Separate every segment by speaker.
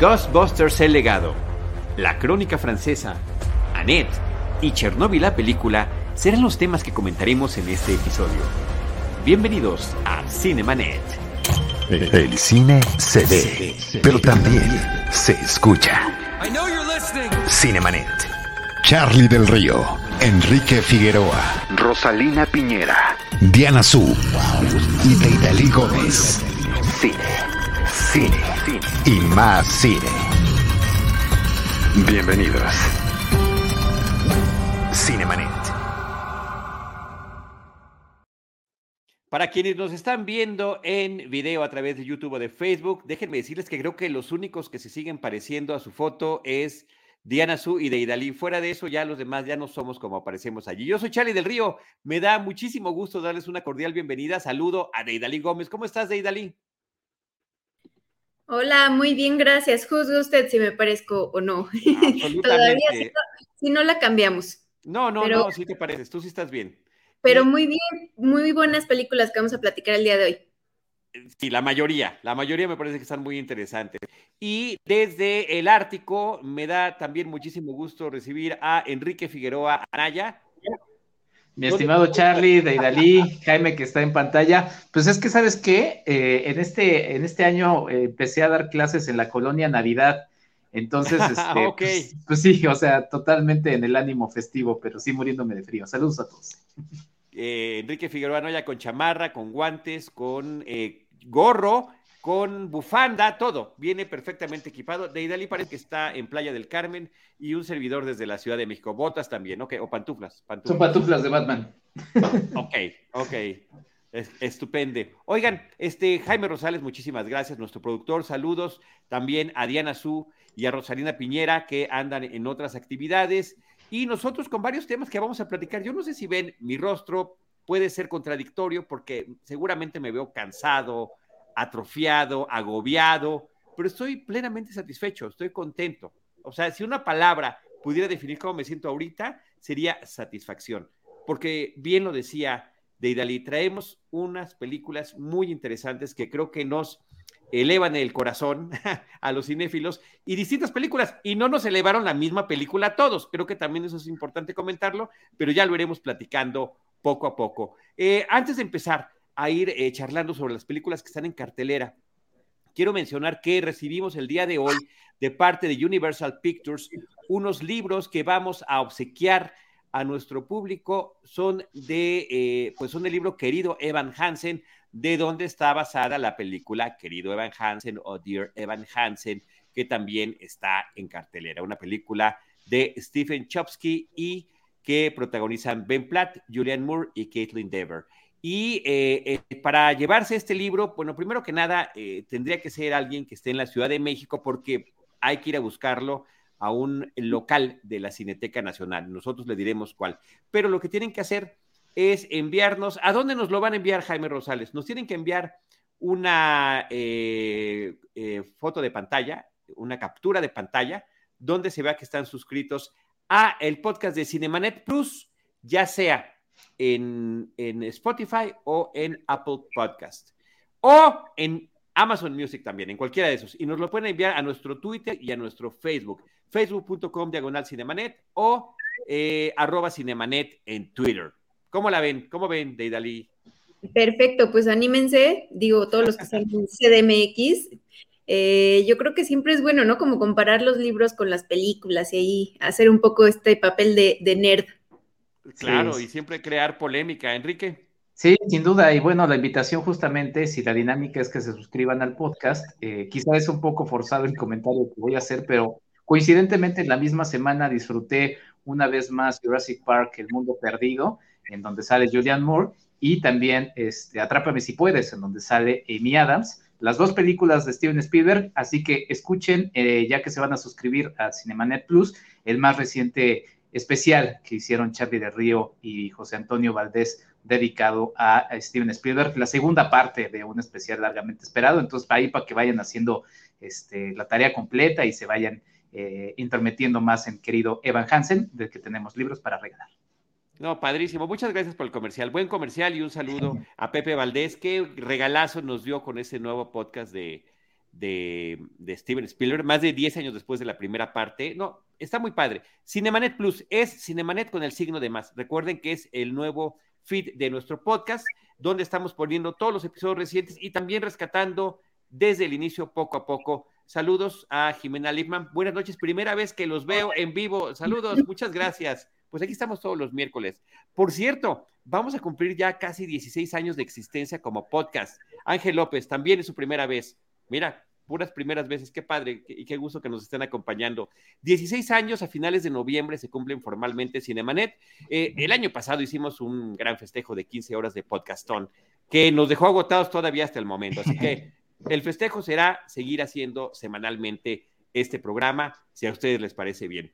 Speaker 1: Ghostbusters El legado, La crónica francesa, Annette y Chernobyl la película serán los temas que comentaremos en este episodio. Bienvenidos a Cinemanet.
Speaker 2: El cine se ve, pero también se escucha. Cinemanet. Charlie del Río, Enrique Figueroa, Rosalina Piñera, Diana Su y Deidali Gómez. Cine, cine, cine y más cine. Bienvenidos. Cinemanet.
Speaker 1: Para quienes nos están viendo en video a través de YouTube o de Facebook, déjenme decirles que creo que los únicos que se siguen pareciendo a su foto es Diana Su y Deidali. Fuera de eso, ya los demás ya no somos como aparecemos allí. Yo soy Charlie del Río. Me da muchísimo gusto darles una cordial bienvenida. Saludo a Deidali Gómez. ¿Cómo estás, Deidali?
Speaker 3: Hola, muy bien, gracias. Juzgue usted si me parezco o no. Todavía, si no, la cambiamos.
Speaker 1: No, no, no, sí te pareces. Tú sí estás bien.
Speaker 3: Pero muy bien, muy buenas películas que vamos a platicar el día de hoy.
Speaker 1: Sí, la mayoría, la mayoría me parece que están muy interesantes. Y desde el Ártico me da también muchísimo gusto recibir a Enrique Figueroa Anaya.
Speaker 4: Mi estimado Charlie, Deidali, Jaime que está en pantalla, pues es que sabes qué, eh, en, este, en este año eh, empecé a dar clases en la colonia Navidad, entonces, este, pues, pues, sí, o sea, totalmente en el ánimo festivo, pero sí muriéndome de frío. Saludos a todos.
Speaker 1: Eh, Enrique Figueroa Noya con chamarra, con guantes, con gorro, con bufanda, todo. Viene perfectamente equipado. De Idali parece que está en Playa del Carmen y un servidor desde la Ciudad de México. Botas también, ¿ok? O pantuflas.
Speaker 4: Son pantuflas de Batman.
Speaker 1: Ok, ok. estupende. Oigan, este Jaime Rosales, muchísimas gracias, nuestro productor. Saludos también a Diana Su y a Rosalina Piñera, que andan en otras actividades. Y nosotros con varios temas que vamos a platicar. Yo no sé si ven mi rostro, puede ser contradictorio porque seguramente me veo cansado, atrofiado, agobiado, pero estoy plenamente satisfecho, estoy contento. O sea, si una palabra pudiera definir cómo me siento ahorita, sería satisfacción, porque bien lo decía Deidali, traemos unas películas muy interesantes que creo que nos elevan el corazón a los cinéfilos y distintas películas y no nos elevaron la misma película a todos. Creo que también eso es importante comentarlo, pero ya lo iremos platicando poco a poco. Eh, antes de empezar a ir eh, charlando sobre las películas que están en cartelera, quiero mencionar que recibimos el día de hoy de parte de Universal Pictures unos libros que vamos a obsequiar a nuestro público. Son de, eh, pues son del libro Querido Evan Hansen, de donde está basada la película Querido Evan Hansen o Dear Evan Hansen, que también está en cartelera. Una película de Stephen Chopsky y que protagonizan Ben Platt, Julianne Moore y Caitlin Dever. Y eh, eh, para llevarse este libro, bueno, primero que nada, eh, tendría que ser alguien que esté en la Ciudad de México porque hay que ir a buscarlo a un local de la Cineteca Nacional. Nosotros le diremos cuál. Pero lo que tienen que hacer es enviarnos, ¿a dónde nos lo van a enviar, Jaime Rosales? Nos tienen que enviar una foto de pantalla, una captura de pantalla, donde se vea que están suscritos a el podcast de Cinemanet Plus, ya sea en, Spotify o en Apple Podcast o en Amazon Music también, en cualquiera de esos. Y nos lo pueden enviar a nuestro Twitter y a nuestro Facebook, facebook.com diagonal cinemanet o eh, arroba cinemanet en Twitter. ¿Cómo la ven? ¿Cómo ven, Deidali?
Speaker 3: Perfecto, pues anímense, digo, todos los que están en CDMX, eh, yo creo que siempre es bueno, ¿no? Como comparar los libros con las películas y ahí hacer un poco este papel de, nerd.
Speaker 1: Claro, y siempre crear polémica, Enrique.
Speaker 4: Sí, sin duda. Y bueno, la invitación justamente, si la dinámica es que se suscriban al podcast, eh, quizá es un poco forzado el comentario que voy a hacer, pero coincidentemente en la misma semana disfruté una vez más Jurassic Park, El Mundo Perdido, en donde sale Julianne Moore, y también este, Atrápame si puedes, en donde sale Amy Adams las dos películas de Steven Spielberg, así que escuchen, eh, ya que se van a suscribir a Cinemanet Plus, el más reciente especial que hicieron Charlie de Río y José Antonio Valdés dedicado a, Steven Spielberg, la segunda parte de un especial largamente esperado, entonces ahí para que vayan haciendo este, la tarea completa y se vayan eh, intermetiendo más en querido Evan Hansen, del que tenemos libros para regalar.
Speaker 1: No, padrísimo. Muchas gracias por el comercial. Buen comercial y un saludo a Pepe Valdés. Qué regalazo nos dio con ese nuevo podcast de, de, Steven Spielberg, más de 10 años después de la primera parte. No, está muy padre. Cinemanet Plus es Cinemanet con el signo de más. Recuerden que es el nuevo feed de nuestro podcast, donde estamos poniendo todos los episodios recientes y también rescatando desde el inicio poco a poco. Saludos a Jimena Lipman. Buenas noches, primera vez que los veo en vivo. Saludos, muchas gracias. Pues aquí estamos todos los miércoles. Por cierto, vamos a cumplir ya casi 16 años de existencia como podcast. Ángel López, también es su primera vez. Mira, puras primeras veces, qué padre y qué gusto que nos estén acompañando. 16 años a finales de noviembre se cumplen formalmente Cinemanet. Eh, el año pasado hicimos un gran festejo de 15 horas de podcastón que nos dejó agotados todavía hasta el momento. Así que el festejo será seguir haciendo semanalmente este programa, si a ustedes les parece bien.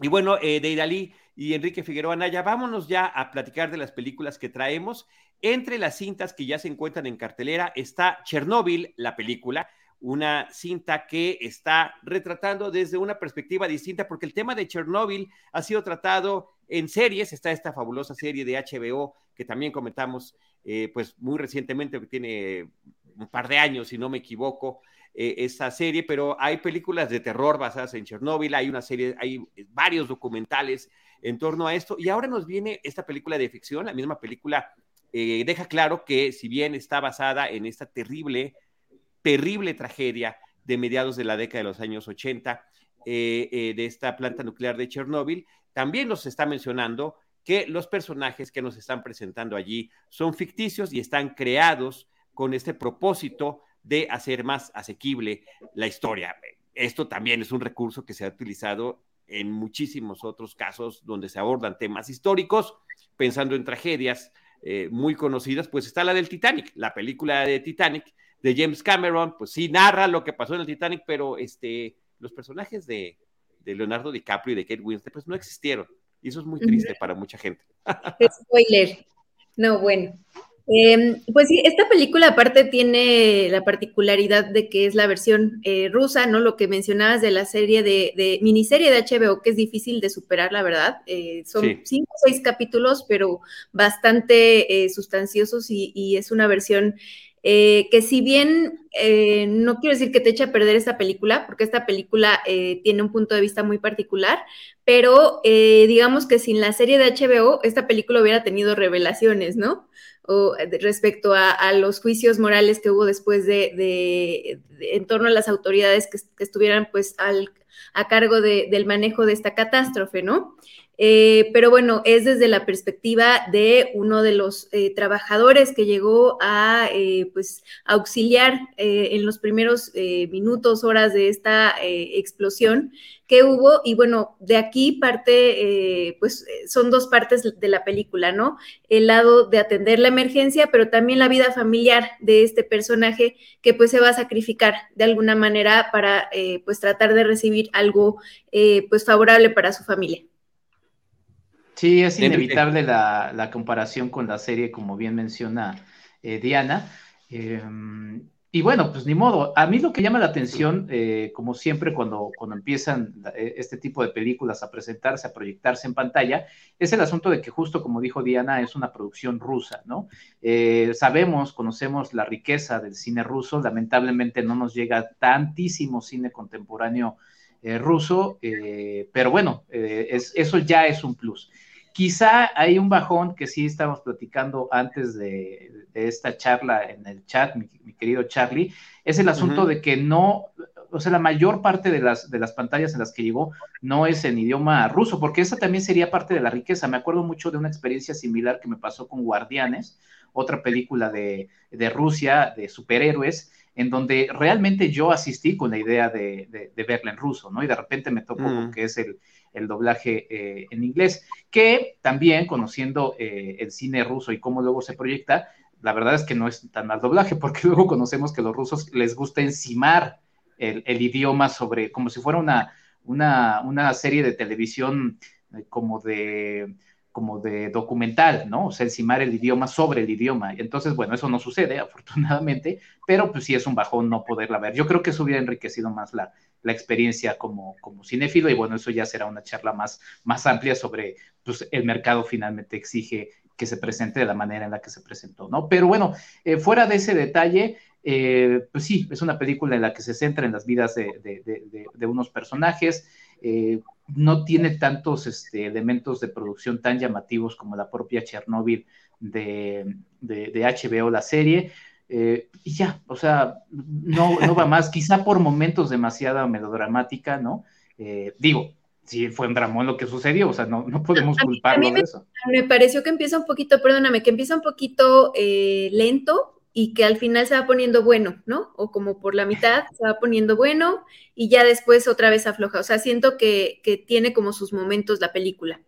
Speaker 1: Y bueno, eh, Deidali y Enrique Figueroa Naya, vámonos ya a platicar de las películas que traemos. Entre las cintas que ya se encuentran en cartelera está Chernobyl, la película, una cinta que está retratando desde una perspectiva distinta, porque el tema de Chernobyl ha sido tratado en series, está esta fabulosa serie de HBO que también comentamos eh, pues muy recientemente, tiene un par de años, si no me equivoco, eh, esa serie, pero hay películas de terror basadas en Chernobyl, hay una serie, hay varios documentales en torno a esto, y ahora nos viene esta película de ficción, la misma película eh, deja claro que si bien está basada en esta terrible terrible tragedia de mediados de la década de los años 80 eh, eh, de esta planta nuclear de Chernóbil, también nos está mencionando que los personajes que nos están presentando allí son ficticios y están creados con este propósito de hacer más asequible la historia. Esto también es un recurso que se ha utilizado en muchísimos otros casos donde se abordan temas históricos, pensando en tragedias eh, muy conocidas, pues está la del Titanic, la película de Titanic, de James Cameron, pues sí narra lo que pasó en el Titanic, pero este, los personajes de, Leonardo DiCaprio y de Kate Winslet, pues no existieron. Y eso es muy triste para mucha gente.
Speaker 3: Spoiler. No, bueno. Em, pues sí, esta película aparte tiene la particularidad de que es la versión eh, rusa, ¿no? Lo que mencionabas de la serie de, miniserie de HBO, que es difícil de superar, la verdad. Eh, son cinco o seis capítulos, pero bastante eh, sustanciosos y, y, es una versión eh, que si bien eh, no quiero decir que te eche a perder esta película, porque esta película eh, tiene un punto de vista muy particular, pero digamos que sin la serie de HBO, esta película hubiera tenido revelaciones, ¿no? O respecto a, los juicios morales que hubo después de, en torno a las autoridades que, estuvieran pues a cargo del manejo de esta catástrofe, ¿no? Eh, pero bueno, es desde la perspectiva de uno de los eh, trabajadores que llegó a eh, pues, auxiliar en los primeros minutos, horas de esta explosión que hubo. Y bueno, de aquí parte, pues son dos partes de la película, ¿no? El lado de atender la emergencia, pero también la vida familiar de este personaje que pues se va a sacrificar de alguna manera para pues tratar de recibir algo pues favorable para su familia.
Speaker 4: Sí, es inevitable la, comparación con la serie, como bien menciona eh, Diana. Em, y bueno, pues ni modo. A mí lo que llama la atención, eh, como siempre cuando, cuando empiezan eh, este tipo de películas a presentarse, a proyectarse en pantalla, es el asunto de que justo como dijo Diana, es una producción rusa, ¿no? sabemos, conocemos la riqueza del cine ruso, lamentablemente no nos llega tantísimo cine contemporáneo ruso, pero bueno, eso ya es un plus. Quizá hay un bajón que sí estamos platicando antes de, esta charla en el chat, mi, querido Charlie, es el asunto de que no, o sea, la mayor parte de las, de las pantallas en las que llegó no es en idioma ruso, porque esa también sería parte de la riqueza. Me acuerdo mucho de una experiencia similar que me pasó con Guardianes, otra película de, Rusia, de superhéroes, en donde realmente yo asistí con la idea de, verla en ruso, ¿no? Y de repente me tocó mm. que es el, el doblaje eh, en inglés, que también conociendo eh, el cine ruso y cómo luego se proyecta, la verdad es que no es tan mal doblaje, porque luego conocemos que los rusos les gusta encimar el, idioma sobre, como si fuera una, una, una serie de televisión eh, como de como de documental, ¿no? O sea, encimar el idioma sobre el idioma. Entonces, bueno, eso no sucede, afortunadamente, pero pues sí es un bajón no poderla ver. Yo creo que eso hubiera enriquecido más la, la experiencia como, como cinéfilo y bueno, eso ya será una charla más, más amplia sobre pues, el mercado finalmente exige que se presente de la manera en la que se presentó, ¿no? Pero bueno, eh, fuera de ese detalle, eh, pues sí, es una película en la que se centra en las vidas de, unos personajes, eh, no tiene tantos este, elementos de producción tan llamativos como la propia Chernobyl de, HBO, la serie, eh, y ya, o sea, no, no va más, quizá por momentos demasiado melodramática, ¿no? digo, sí fue un dramón lo que sucedió, o sea, no, no podemos culparlo de eso.
Speaker 3: Me pareció que empieza un poquito, perdóname, que empieza un poquito lento, y que al final se va poniendo bueno, ¿no? O como por la mitad se va poniendo bueno y ya después otra vez afloja. O sea, siento que, que tiene como sus momentos la película.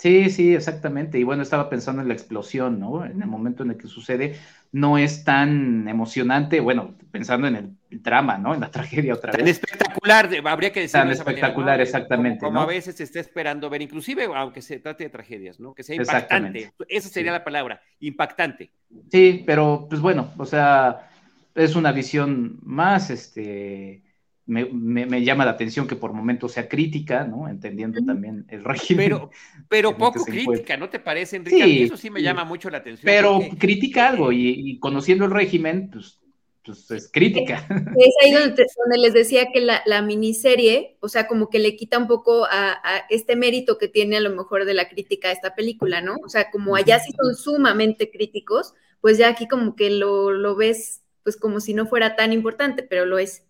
Speaker 4: Sí, sí, exactamente. Y bueno, estaba pensando en la explosión, ¿no? En el momento en el que sucede, no es tan emocionante, bueno, pensando en el drama, ¿no? En la tragedia otra
Speaker 1: vez. Tan espectacular, habría que decir.
Speaker 4: Tan espectacular, exactamente.
Speaker 1: Como, a veces se está esperando ver, inclusive aunque se trate de tragedias, ¿no? Que sea impactante. Esa sería la palabra, impactante.
Speaker 4: Sí, pero pues bueno, o sea, es una visión más, este me, llama la atención que por momentos sea crítica, ¿no? Entendiendo también el régimen.
Speaker 1: Pero, pero poco crítica, ¿no te parece, Enrique? Sí, eso sí me llama mucho la atención.
Speaker 4: Pero critica algo y, conociendo el régimen, pues, pues es crítica.
Speaker 3: Es ahí donde, les decía que la, miniserie, o sea, como que le quita un poco a, este mérito que tiene a lo mejor de la crítica a esta película, ¿no? O sea, como allá sí son sumamente críticos, pues ya aquí como que lo, lo ves, pues como si no fuera tan importante, pero lo es.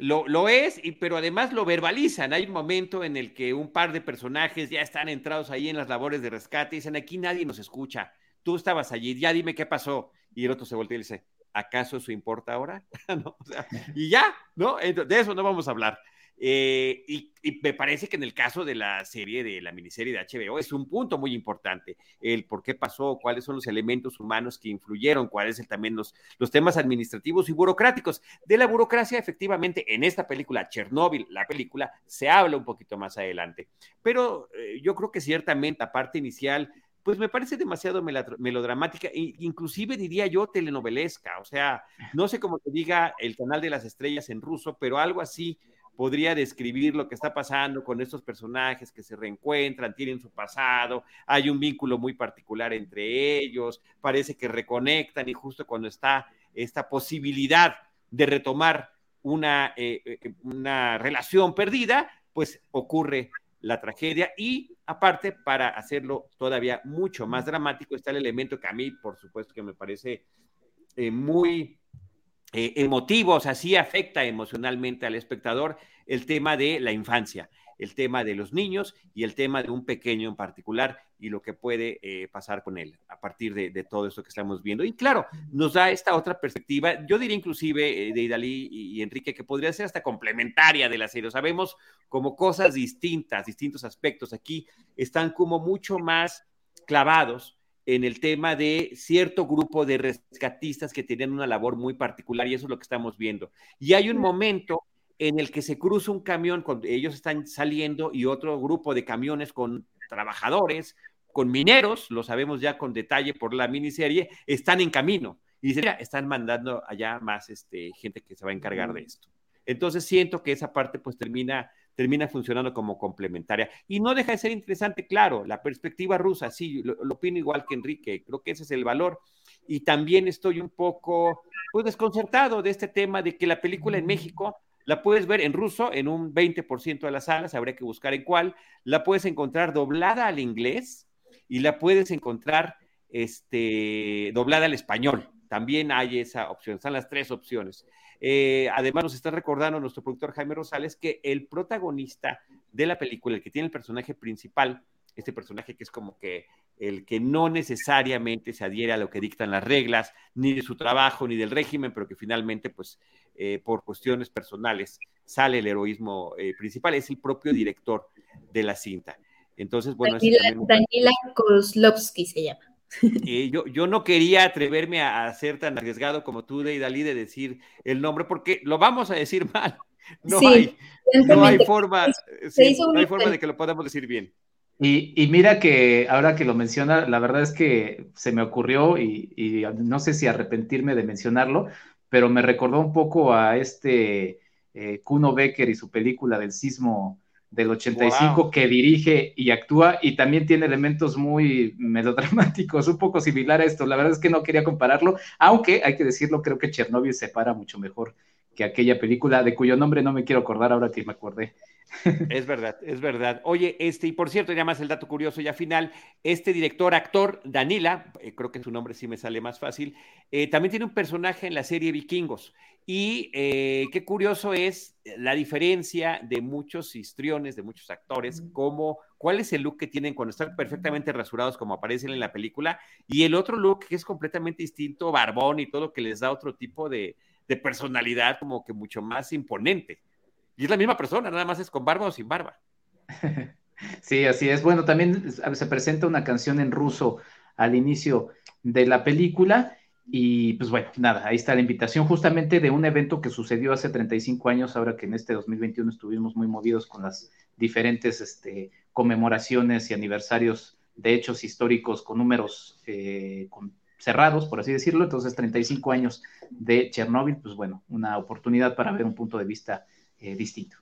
Speaker 1: Lo, es, y, pero además lo verbalizan. Hay un momento en el que un par de personajes ya están entrados ahí en las labores de rescate y dicen, aquí nadie nos escucha. Tú estabas allí, ya dime qué pasó. Y el otro se voltea y dice, ¿acaso eso importa ahora? y ya, ¿no? De eso no vamos a hablar. Eh, y, me parece que en el caso de la serie, de la miniserie de HBO, es un punto muy importante, el por qué pasó, cuáles son los elementos humanos que influyeron, cuáles también los, los temas administrativos y burocráticos. De la burocracia, efectivamente, en esta película, Chernobyl, la película, se habla un poquito más adelante. Pero eh, yo creo que ciertamente la parte inicial pues me parece demasiado melodramática, inclusive diría yo telenovelesca, o sea, no sé cómo te diga el canal de las estrellas en ruso, pero algo así podría describir lo que está pasando con estos personajes que se reencuentran, tienen su pasado, hay un vínculo muy particular entre ellos, parece que reconectan y justo cuando está esta posibilidad de retomar una, eh, eh, una relación perdida, pues ocurre la tragedia y aparte para hacerlo todavía mucho más dramático está el elemento que a mí por supuesto que me parece eh, muy eh, emotivos, así afecta emocionalmente al espectador el tema de la infancia, el tema de los niños y el tema de un pequeño en particular y lo que puede eh, pasar con él a partir de, todo esto que estamos viendo. Y claro, nos da esta otra perspectiva, yo diría inclusive eh, de Idalí y, Enrique, que podría ser hasta complementaria de la serie. Sabemos como cosas distintas, distintos aspectos. Aquí están como mucho más clavados en el tema de cierto grupo de rescatistas que tienen una labor muy particular y eso es lo que estamos viendo. Y hay un momento en el que se cruza un camión, cuando ellos están saliendo y otro grupo de camiones con trabajadores, con mineros, lo sabemos ya con detalle por la miniserie, están en camino. Y dicen, están mandando allá más este, gente que se va a encargar de esto. Entonces siento que esa parte pues termina termina funcionando como complementaria. Y no deja de ser interesante, claro, la perspectiva rusa, sí, lo, opino igual que Enrique, creo que ese es el valor. Y también estoy un poco pues, desconcertado de este tema de que la película en México la puedes ver en ruso en un 20% de las salas, habría que buscar en cuál, la puedes encontrar doblada al inglés y la puedes encontrar este, doblada al español. También hay esa opción, están las tres opciones. Eh, además, nos está recordando nuestro productor Jaime Rosales que el protagonista de la película, el que tiene el personaje principal, este personaje que es como que el que no necesariamente se adhiere a lo que dictan las reglas, ni de su trabajo, ni del régimen, pero que finalmente, pues, eh, por cuestiones personales, sale el heroísmo eh, principal, es el propio director de la cinta. Entonces, bueno,
Speaker 3: Daniela, Kozlovsky se llama.
Speaker 1: Eh, yo, yo no quería atreverme a, ser tan arriesgado como tú, Deidali, de decir el nombre, porque lo vamos a decir mal. No, hay, no hay forma, no hay forma de que lo podamos decir bien.
Speaker 4: Y, mira que ahora que lo menciona, la verdad es que se me ocurrió y, no sé si arrepentirme de mencionarlo, pero me recordó un poco a este eh, Kuno Becker y su película del sismo del 85 que dirige y actúa y también tiene elementos muy melodramáticos, un poco similar a esto. La verdad es que no quería compararlo, aunque hay que decirlo, creo que Chernobyl se para mucho mejor que aquella película de cuyo nombre no me quiero acordar ahora que me acordé.
Speaker 1: Es verdad, es verdad. Oye, este, y por cierto, ya más el dato curioso ya final, este director, actor, Danila, eh, creo que su nombre sí me sale más fácil, eh, también tiene un personaje en la serie Vikingos. Y eh, qué curioso es la diferencia de muchos histriones, de muchos actores, como cuál es el look que tienen cuando están perfectamente rasurados como aparecen en la película, y el otro look que es completamente distinto, barbón y todo, que les da otro tipo de, de personalidad como que mucho más imponente. Y es la misma persona, nada más es con barba o sin barba.
Speaker 4: Sí, así es. Bueno, también se presenta una canción en ruso al inicio de la película. Y pues bueno, nada, ahí está la invitación justamente de un evento que sucedió hace 35 años, ahora que en este 2021 estuvimos muy movidos con las diferentes este, conmemoraciones y aniversarios de hechos históricos con números eh, con cerrados, por así decirlo. Entonces, 35 años de Chernóbil, pues bueno, una oportunidad para ver un punto de vista eh, distinto.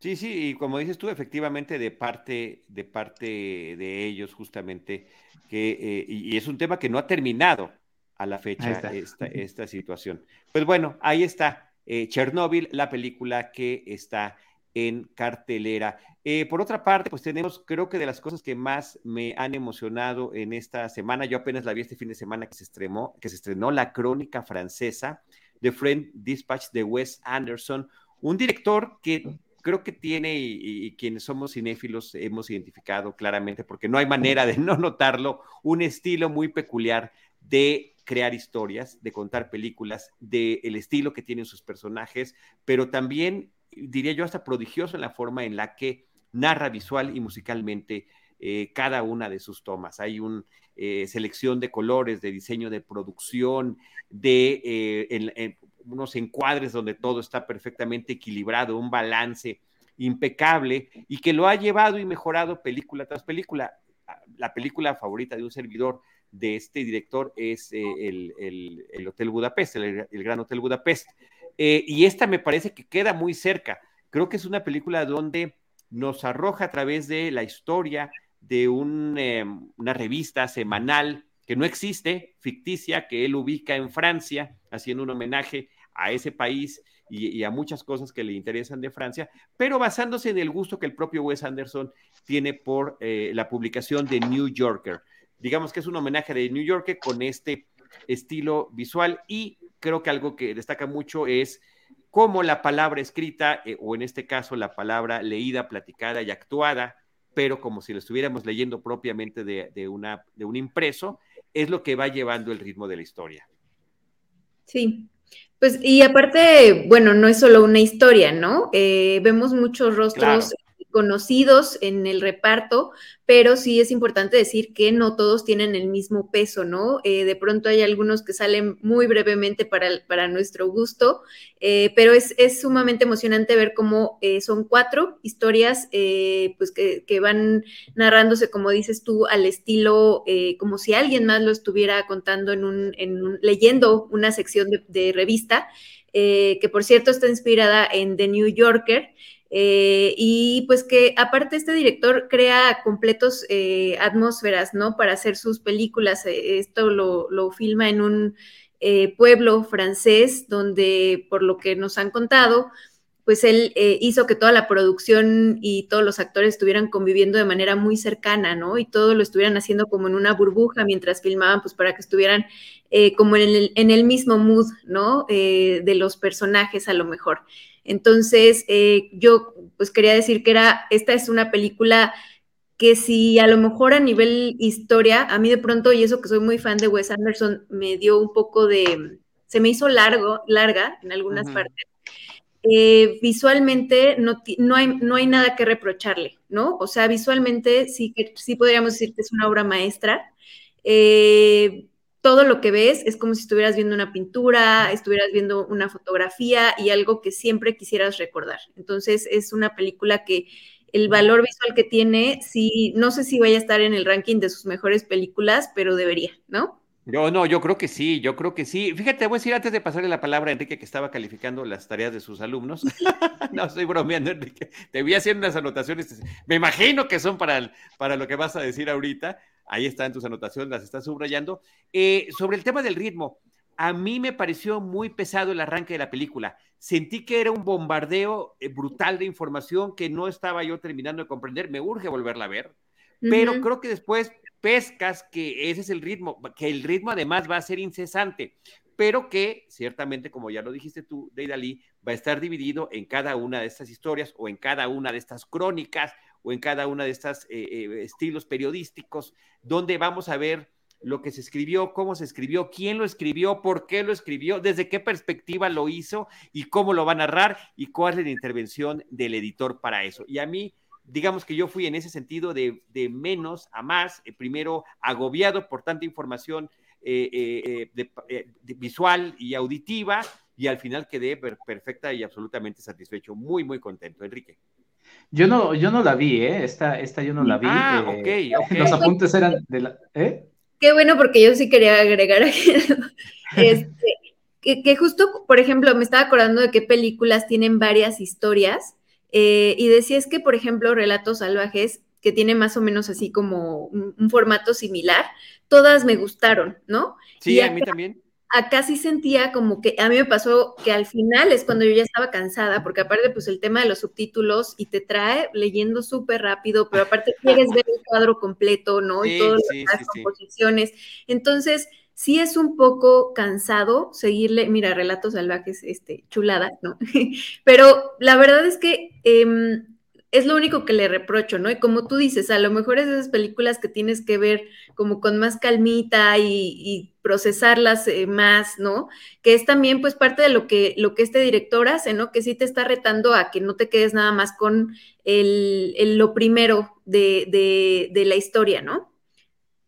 Speaker 1: Sí, sí, y como dices tú, efectivamente, de parte, de parte de ellos, justamente, que, eh, y, es un tema que no ha terminado a la fecha esta, esta, situación. Pues bueno, ahí está, eh, Chernóbil, la película que está en cartelera. Eh, por otra parte, pues tenemos, creo que de las cosas que más me han emocionado en esta semana, yo apenas la vi este fin de semana que se estrenó, que se estrenó la crónica francesa de Friend Dispatch de Wes Anderson, un director que creo que tiene y, quienes somos cinéfilos hemos identificado claramente, porque no hay manera de no notarlo, un estilo muy peculiar de crear historias, de contar películas, del el estilo que tienen sus personajes, pero también diría yo, hasta prodigioso en la forma en la que narra visual y musicalmente eh, cada una de sus tomas. Hay una eh, selección de colores, de diseño de producción, de eh, unos encuadres donde todo está perfectamente equilibrado, un balance impecable y que lo ha llevado y mejorado película tras película. La película favorita de un servidor de este director es el, Hotel Budapest, el, Gran Hotel Budapest. Eh, y esta me parece que queda muy cerca. Creo que es una película donde nos arroja a través de la historia de eh, una revista semanal que no existe, ficticia, que él ubica en Francia, haciendo un homenaje a ese país y, a muchas cosas que le interesan de Francia, pero basándose en el gusto que el propio Wes Anderson tiene por eh, la publicación de New Yorker. Digamos que es un homenaje de New Yorker con este estilo visual y creo que algo que destaca mucho es cómo la palabra escrita, eh, o en este caso la palabra leída, platicada y actuada, pero como si lo estuviéramos leyendo propiamente de, una, de un impreso, es lo que va llevando el ritmo de la historia.
Speaker 3: Sí, pues y aparte, bueno, no es solo una historia, ¿no? Eh, vemos muchos rostros conocidos en el reparto, pero sí es importante decir que no todos tienen el mismo peso, ¿no? Eh, de pronto hay algunos que salen muy brevemente para, para nuestro gusto, eh, pero es, sumamente emocionante ver cómo eh, son cuatro historias pues que, van narrándose, como dices tú, al estilo, como si alguien más lo estuviera contando en un, en leyendo una sección de revista, que por cierto está inspirada en The New Yorker. Eh, y pues que aparte este director crea completos eh, atmósferas, ¿no? Para hacer sus películas. Eh, esto lo, filma en un pueblo francés donde, por lo que nos han contado, pues él hizo que toda la producción y todos los actores estuvieran conviviendo de manera muy cercana, ¿no? Y todo lo estuvieran haciendo como en una burbuja mientras filmaban, pues para que estuvieran como en el, en el, mismo mood, ¿no? de los personajes a lo mejor. Entonces, eh, yo pues quería decir que era, esta es una película que si a lo mejor a nivel historia, a mí de pronto, y eso que soy muy fan de Wes Anderson, me dio un poco de, se me hizo largo, larga en algunas partes. Eh, visualmente no, no, hay, no hay nada que reprocharle, ¿no? O sea, visualmente sí, sí podríamos decir que es una obra maestra. Eh, todo lo que ves es como si estuvieras viendo una pintura, estuvieras viendo una fotografía y algo que siempre quisieras recordar. Entonces es una película que el valor visual que tiene, sí, no sé si vaya a estar en el ranking de sus mejores películas, pero debería, ¿no?
Speaker 1: Yo no, yo creo que sí, yo creo que sí. Fíjate, voy a decir antes de pasarle la palabra a Enrique que estaba calificando las tareas de sus alumnos. no, estoy bromeando, Enrique. Te vi haciendo unas anotaciones. Me imagino que son para, para lo que vas a decir ahorita. Ahí están tus anotaciones, las estás subrayando. Eh, sobre el tema del ritmo, a mí me pareció muy pesado el arranque de la película. Sentí que era un bombardeo eh, brutal de información que no estaba yo terminando de comprender. Me urge volverla a ver, pero creo que después pescas que ese es el ritmo, que el ritmo además va a ser incesante, pero que ciertamente, como ya lo dijiste tú, Deidali, va a estar dividido en cada una de estas historias o en cada una de estas crónicas o en cada una de estos eh, eh, estilos periodísticos, donde vamos a ver lo que se escribió, cómo se escribió, quién lo escribió, por qué lo escribió, desde qué perspectiva lo hizo y cómo lo va a narrar y cuál es la intervención del editor para eso. Y a mí digamos que yo fui en ese sentido de, menos a más, eh, primero agobiado por tanta información eh, eh, visual y auditiva, y al final quedé perfecta y absolutamente satisfecho, muy, muy contento, Enrique.
Speaker 4: Yo no, yo no la vi, ¿eh? Esta, esta yo no la vi.
Speaker 1: Ah, ok, ok.
Speaker 4: Los apuntes eran de la... ¿eh?
Speaker 3: Qué bueno, porque yo sí quería agregar este, que, que justo, por ejemplo, me estaba acordando de qué películas tienen varias historias eh, y decía es que, por ejemplo, Relatos Salvajes, que tiene más o menos así como un, formato similar, todas me gustaron, ¿no?
Speaker 1: Sí, a mí también.
Speaker 3: Acá sí sentía como que a mí me pasó que al final es cuando yo ya estaba cansada, porque aparte pues el tema de los subtítulos y te trae leyendo súper rápido, pero aparte quieres ver el cuadro completo, ¿no? y todas las composiciones. Entonces, sí es un poco cansado seguirle, mira, relatos salvajes, este, chulada, ¿no? Pero la verdad es que em, es lo único que le reprocho, ¿no? Y como tú dices, a lo mejor es de esas películas que tienes que ver como con más calmita y, procesarlas eh, más, ¿no? Que es también pues parte de lo que, lo que este director hace, ¿no? Que sí te está retando a que no te quedes nada más con el, lo primero de, de la historia, ¿no?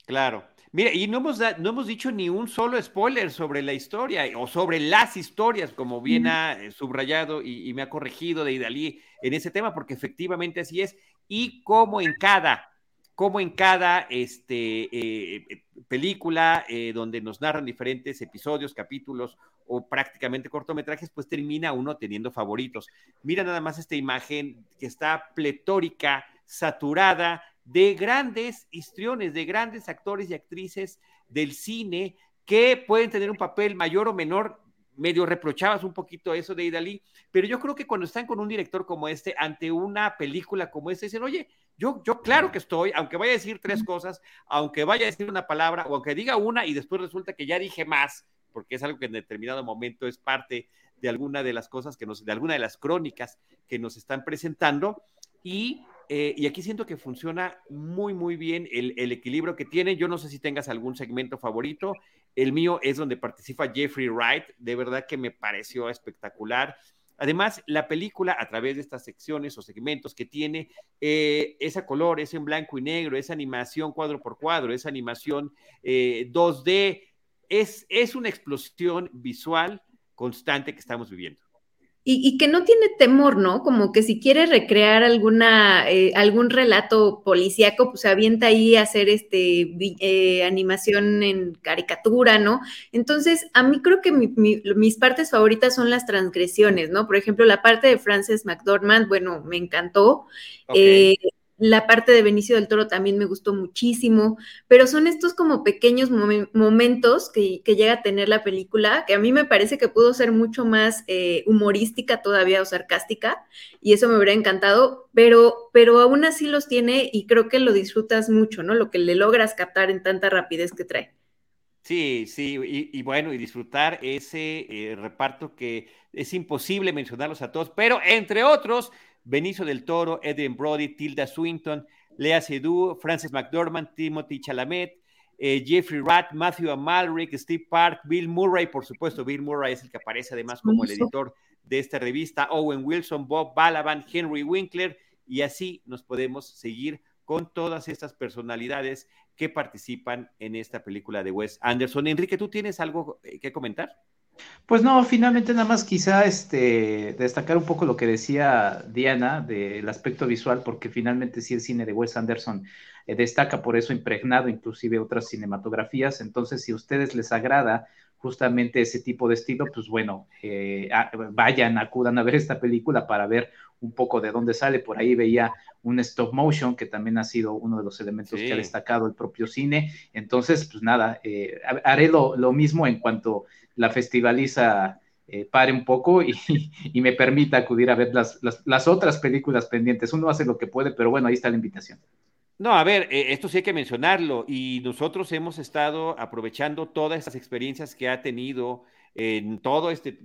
Speaker 1: Claro. Mira, y no hemos, no hemos dicho ni un solo spoiler sobre la historia o sobre las historias, como bien ha eh, subrayado y, me ha corregido de Idalí en ese tema, porque efectivamente así es. Y como en cada, como en cada este, eh, eh, película donde nos narran diferentes episodios, capítulos o prácticamente cortometrajes, pues termina uno teniendo favoritos. Mira nada más esta imagen que está pletórica, saturada de grandes histriones, de grandes actores y actrices del cine que pueden tener un papel mayor o menor. Medio reprochabas un poquito eso de Idalí, pero yo creo que cuando están con un director como este, ante una película como esta, dicen, oye, yo, yo claro que estoy, aunque vaya a decir tres cosas, aunque vaya a decir una palabra, o aunque diga una y después resulta que ya dije más, porque es algo que en determinado momento es parte de alguna de las cosas que nos, de alguna de las crónicas que nos están presentando, y eh, y aquí siento que funciona muy, muy bien el, equilibrio que tiene. Yo no sé si tengas algún segmento favorito. El mío es donde participa Jeffrey Wright. De verdad que me pareció espectacular. Además, la película, a través de estas secciones o segmentos que tiene, eh, esa color, es en blanco y negro, esa animación cuadro por cuadro, esa animación 2D, eh, es, es una explosión visual constante que estamos viviendo.
Speaker 3: Y, que no tiene temor, ¿no? Como que si quiere recrear alguna, eh, algún relato policíaco, pues avienta ahí a hacer este eh, animación en caricatura, ¿no? Entonces, a mí creo que mis partes favoritas son las transgresiones, ¿no? Por ejemplo, la parte de Frances McDormand, bueno, me encantó. Eh, la parte de Benicio del Toro también me gustó muchísimo, pero son estos como pequeños momentos que, llega a tener la película, que a mí me parece que pudo ser mucho más eh, humorística todavía o sarcástica, y eso me hubiera encantado, pero, pero aún así los tiene y creo que lo disfrutas mucho, ¿no? Lo que le logras captar en tanta rapidez que trae.
Speaker 1: Sí, sí, y, bueno, y disfrutar ese eh, reparto que es imposible mencionarlos a todos, pero entre otros, Benicio del Toro, Edwin Brody, Tilda Swinton, Lea Seydoux, Frances McDormand, Timothy Chalamet, eh, Jeffrey Ratt, Matthew Amalric, Steve Park, Bill Murray, por supuesto, Bill Murray es el que aparece además como el editor de esta revista, Owen Wilson, Bob Balaban, Henry Winkler, y así nos podemos seguir con todas estas personalidades que participan en esta película de Wes Anderson. Enrique, ¿tú tienes algo eh, que comentar?
Speaker 4: Pues no, finalmente nada más quizá este, destacar un poco lo que decía Diana del aspecto visual, porque finalmente sí el cine de Wes Anderson eh, destaca por eso impregnado inclusive otras cinematografías, entonces si a ustedes les agrada justamente ese tipo de estilo, pues bueno, eh, vayan, acudan a ver esta película para ver un poco de dónde sale. Por ahí veía un stop motion, que también ha sido uno de los elementos que ha destacado el propio cine. Entonces, pues nada, eh, haré lo, mismo en cuanto la festivaliza eh, pare un poco y, me permita acudir a ver las, las otras películas pendientes. Uno hace lo que puede, pero bueno, ahí está la invitación.
Speaker 1: No, a ver, eh, esto sí hay que mencionarlo y nosotros hemos estado aprovechando todas estas experiencias que ha tenido en todo este,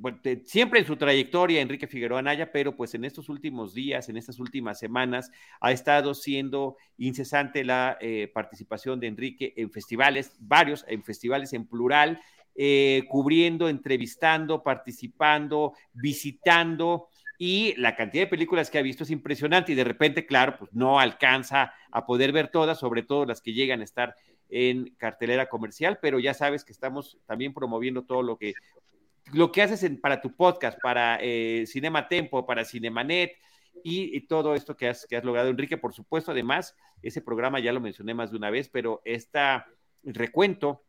Speaker 1: siempre en su trayectoria Enrique Figueroa Anaya, pero pues en estos últimos días, en estas últimas semanas, ha estado siendo incesante la eh, participación de Enrique en festivales, varios, en festivales en plural, eh, cubriendo, entrevistando, participando, visitando y la cantidad de películas que ha visto es impresionante y de repente, claro, pues no alcanza a poder ver todas, sobre todo las que llegan a estar en cartelera comercial, pero ya sabes que estamos también promoviendo todo lo que lo que haces para tu podcast, para eh, Cinema Tempo, para Cinemanet y, y, todo esto que has, que has logrado, Enrique, por supuesto, además, ese programa ya lo mencioné más de una vez, pero esta recuento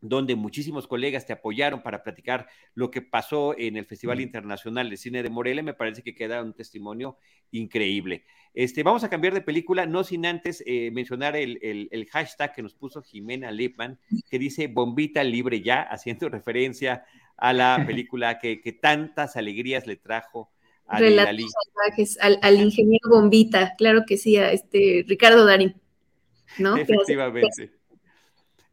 Speaker 1: donde muchísimos colegas te apoyaron para platicar lo que pasó en el Festival Internacional de Cine de Morelia, me parece que queda un testimonio increíble. Este, vamos a cambiar de película, no sin antes eh, mencionar el, hashtag que nos puso Jimena Lipman, que dice bombita libre ya, haciendo referencia a la película que, tantas alegrías le trajo a
Speaker 3: Relatos al, al, ingeniero Bombita, claro que sí, a este Ricardo Darín, ¿no?
Speaker 1: Efectivamente.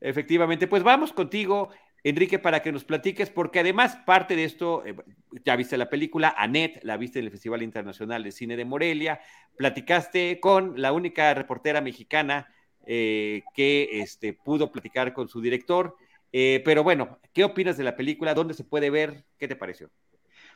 Speaker 1: Efectivamente, pues vamos contigo, Enrique, para que nos platiques, porque además parte de esto, eh, ya viste la película, Annette, la viste en el Festival Internacional de Cine de Morelia, platicaste con la única reportera mexicana eh, que este, pudo platicar con su director, eh, pero bueno, ¿qué opinas de la película? ¿Dónde se puede ver? ¿Qué te pareció?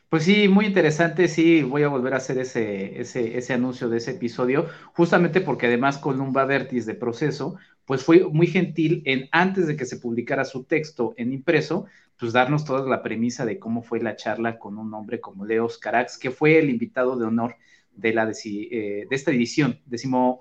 Speaker 4: Pues sí, muy interesante, sí, voy a volver a hacer ese, ese, ese anuncio de ese episodio, justamente porque además Columba Vertis de Proceso pues fue muy gentil en antes de que se publicara su texto en impreso, pues darnos toda la premisa de cómo fue la charla con un hombre como Leos Carax, que fue el invitado de honor de, la eh, de esta edición. Decimos,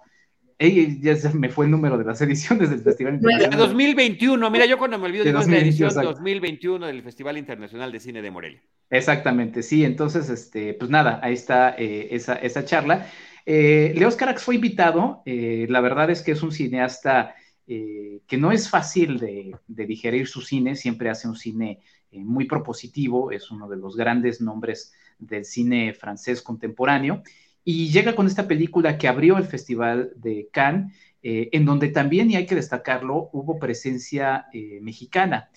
Speaker 4: ya me fue el número de las ediciones del Festival
Speaker 1: Internacional. 2021, mira, yo cuando me olvido de, la edición 2021 del Festival Internacional de Cine de Morelia.
Speaker 4: Exactamente, sí, entonces, este, pues nada, ahí está eh, esa, esa charla. Eh, Leos Carax fue invitado, eh, la verdad es que es un cineasta eh, que no es fácil de, digerir su cine, siempre hace un cine muy propositivo, es uno de los grandes nombres del cine francés contemporáneo, y llega con esta película que abrió el Festival de Cannes, en donde también, y hay que destacarlo, hubo presencia mexicana.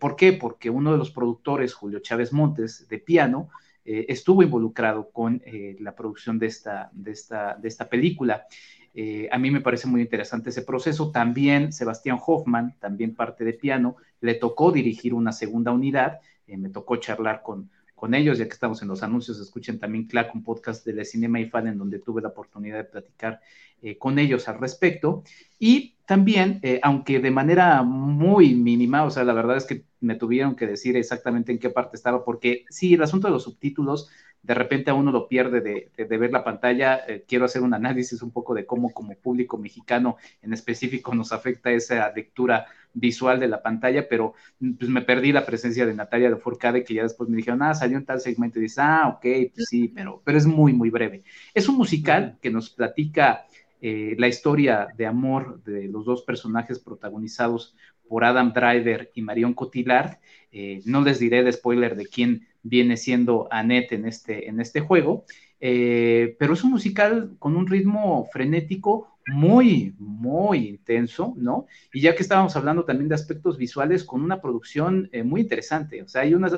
Speaker 4: ¿Por qué? Porque uno de los productores, Julio Chávez Montes, de piano, eh, estuvo involucrado con eh, la producción de esta, de esta, de esta película. Eh, a mí me parece muy interesante ese proceso. También Sebastián Hoffman, también parte de piano, le tocó dirigir una segunda unidad. me tocó charlar con, con ellos, ya que estamos en los anuncios, escuchen también Clack, un podcast de la Cinema y Fan, en donde tuve la oportunidad de platicar eh, con ellos al respecto. Y también, eh, aunque de manera muy mínima, o sea, la verdad es que me tuvieron que decir exactamente en qué parte estaba, porque sí, el asunto de los subtítulos, de repente a uno lo pierde de, ver la pantalla. Eh, quiero hacer un análisis un poco de cómo como público mexicano en específico nos afecta esa lectura visual de la pantalla, pero pues me perdí la presencia de Natalia de Forcade, que ya después me dijeron, ah, salió en tal segmento, y dice, ah, ok, pues sí, pero, pero es muy, muy breve. Es un musical que nos platica eh, la historia de amor de los dos personajes protagonizados por Adam Driver y Marion Cotillard. Eh, no les diré de spoiler de quién viene siendo Annette en este, en este juego, eh, pero es un musical con un ritmo frenético muy, muy intenso, ¿no? Y ya que estábamos hablando también de aspectos visuales, con una producción eh, muy interesante, o sea, hay, unas,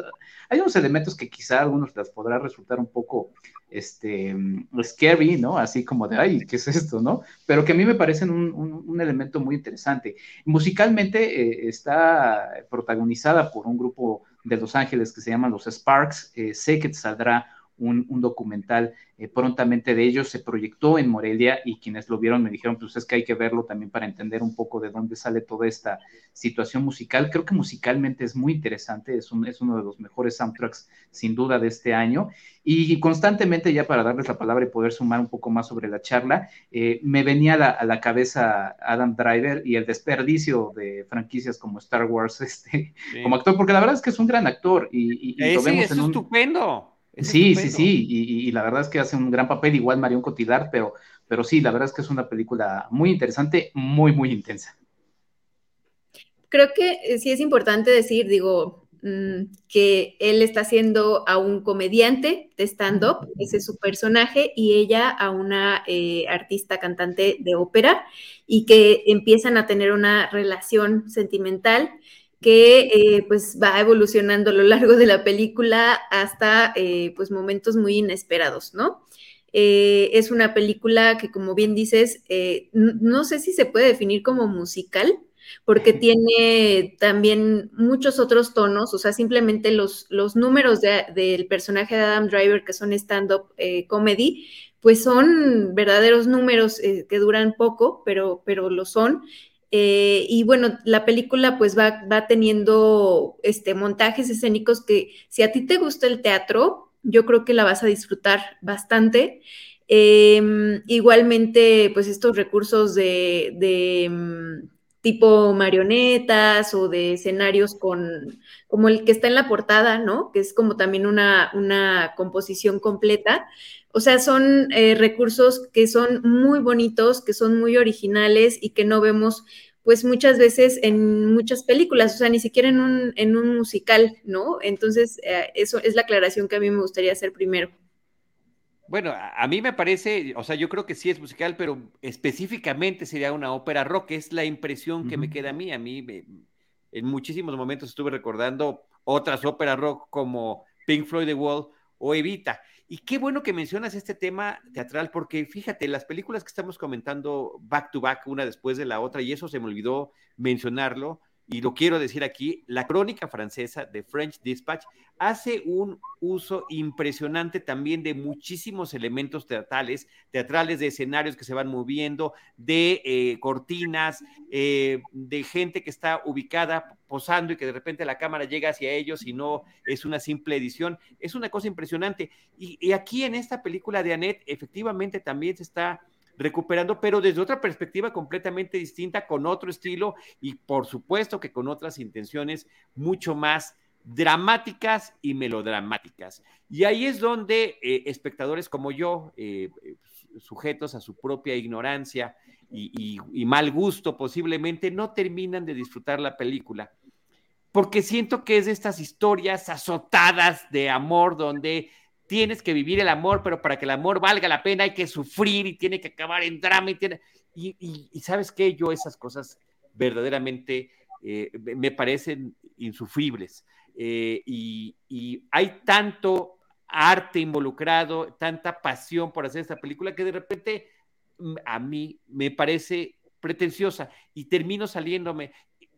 Speaker 4: hay unos elementos que quizá a algunos les podrá resultar un poco, este, scary, ¿no? Así como de, ay, ¿qué es esto, no? Pero que a mmí me parecen un, elemento muy interesante. Musicalmente eh, está protagonizada por un grupo de Los Ángeles que se llaman los Sparks, eh, sé que saldrá un, documental eh, prontamente de ellos, se proyectó en Morelia y quienes lo vieron me dijeron, pues es que hay que verlo también para entender un poco de dónde sale toda esta situación musical. Creo que musicalmente es muy interesante, es, un, es uno de los mejores soundtracks sin duda de este año. Y constantemente, ya para darles la palabra y poder sumar un poco más sobre la charla, eh, me venía a la, cabeza Adam Driver y el desperdicio de franquicias como Star Wars este, como actor, porque la verdad es que es un gran actor y,
Speaker 1: lo vemos en un... estupendo
Speaker 4: sí, sí, sí, y, la verdad es que hace un gran papel, igual Marion Cotillard, pero, pero sí, la verdad es que es una película muy interesante, muy, muy intensa.
Speaker 3: Creo que eh, sí es importante decir, digo, mm, que él está haciendo a un comediante de stand-up, ese es su personaje, y ella a una eh, artista cantante de ópera, y que empiezan a tener una relación sentimental que eh, pues va evolucionando a lo largo de la película hasta eh, pues momentos muy inesperados, ¿no? Eh, es una película que, como bien dices, no sé si se puede definir como musical, porque tiene también muchos otros tonos, o sea, simplemente los, los números del personaje de Adam Driver, que son stand-up comedy, pues son verdaderos números que duran poco, pero, pero lo son. Eh, y bueno, la película pues va, va teniendo este, montajes escénicos que si a ti te gusta el teatro, yo creo que la vas a disfrutar bastante. Em, igualmente, pues estos recursos de, mm, tipo marionetas o de escenarios con, como el que está en la portada, ¿no? Que es como también una, una composición completa, o sea, son eh, recursos que son muy bonitos, que son muy originales y que no vemos pues muchas veces en muchas películas, o sea, ni siquiera en un, en un musical, ¿no? Entonces, eh, eso es la aclaración que a mí me gustaría hacer primero.
Speaker 1: Bueno, a mí me parece, o sea, yo creo que sí es musical, pero específicamente sería una ópera rock, es la impresión que me queda a mí. A mí, en muchísimos momentos estuve recordando otras óperas rock como Pink Floyd The Wall o Evita. Y qué bueno que mencionas este tema teatral, porque fíjate, las películas que estamos comentando back to back, una después de la otra, y eso se me olvidó mencionarlo, y lo quiero decir aquí, la crónica francesa de French Dispatch hace un uso impresionante también de muchísimos elementos teatrales, teatrales de escenarios que se van moviendo, de eh, cortinas, eh, de gente que está ubicada posando y que de repente la cámara llega hacia ellos y no es una simple edición. Es una cosa impresionante. Y, y aquí en esta película de Annette, efectivamente también se está recuperando, pero desde otra perspectiva completamente distinta, con otro estilo y por supuesto que con otras intenciones mucho más dramáticas y melodramáticas. Y ahí es donde eh, espectadores como yo, eh, sujetos a su propia ignorancia y, y mal gusto posiblemente, no terminan de disfrutar la película porque siento que es de estas historias azotadas de amor donde tienes que vivir el amor, pero para que el amor valga la pena hay que sufrir y tiene que acabar en drama y tiene... Y, sabes qué, yo esas cosas verdaderamente eh, me parecen insufribles. Eh, y, y, hay tanto arte involucrado, tanta pasión por hacer esta película que de repente mm, a mí me parece pretenciosa. Y termino saliéndome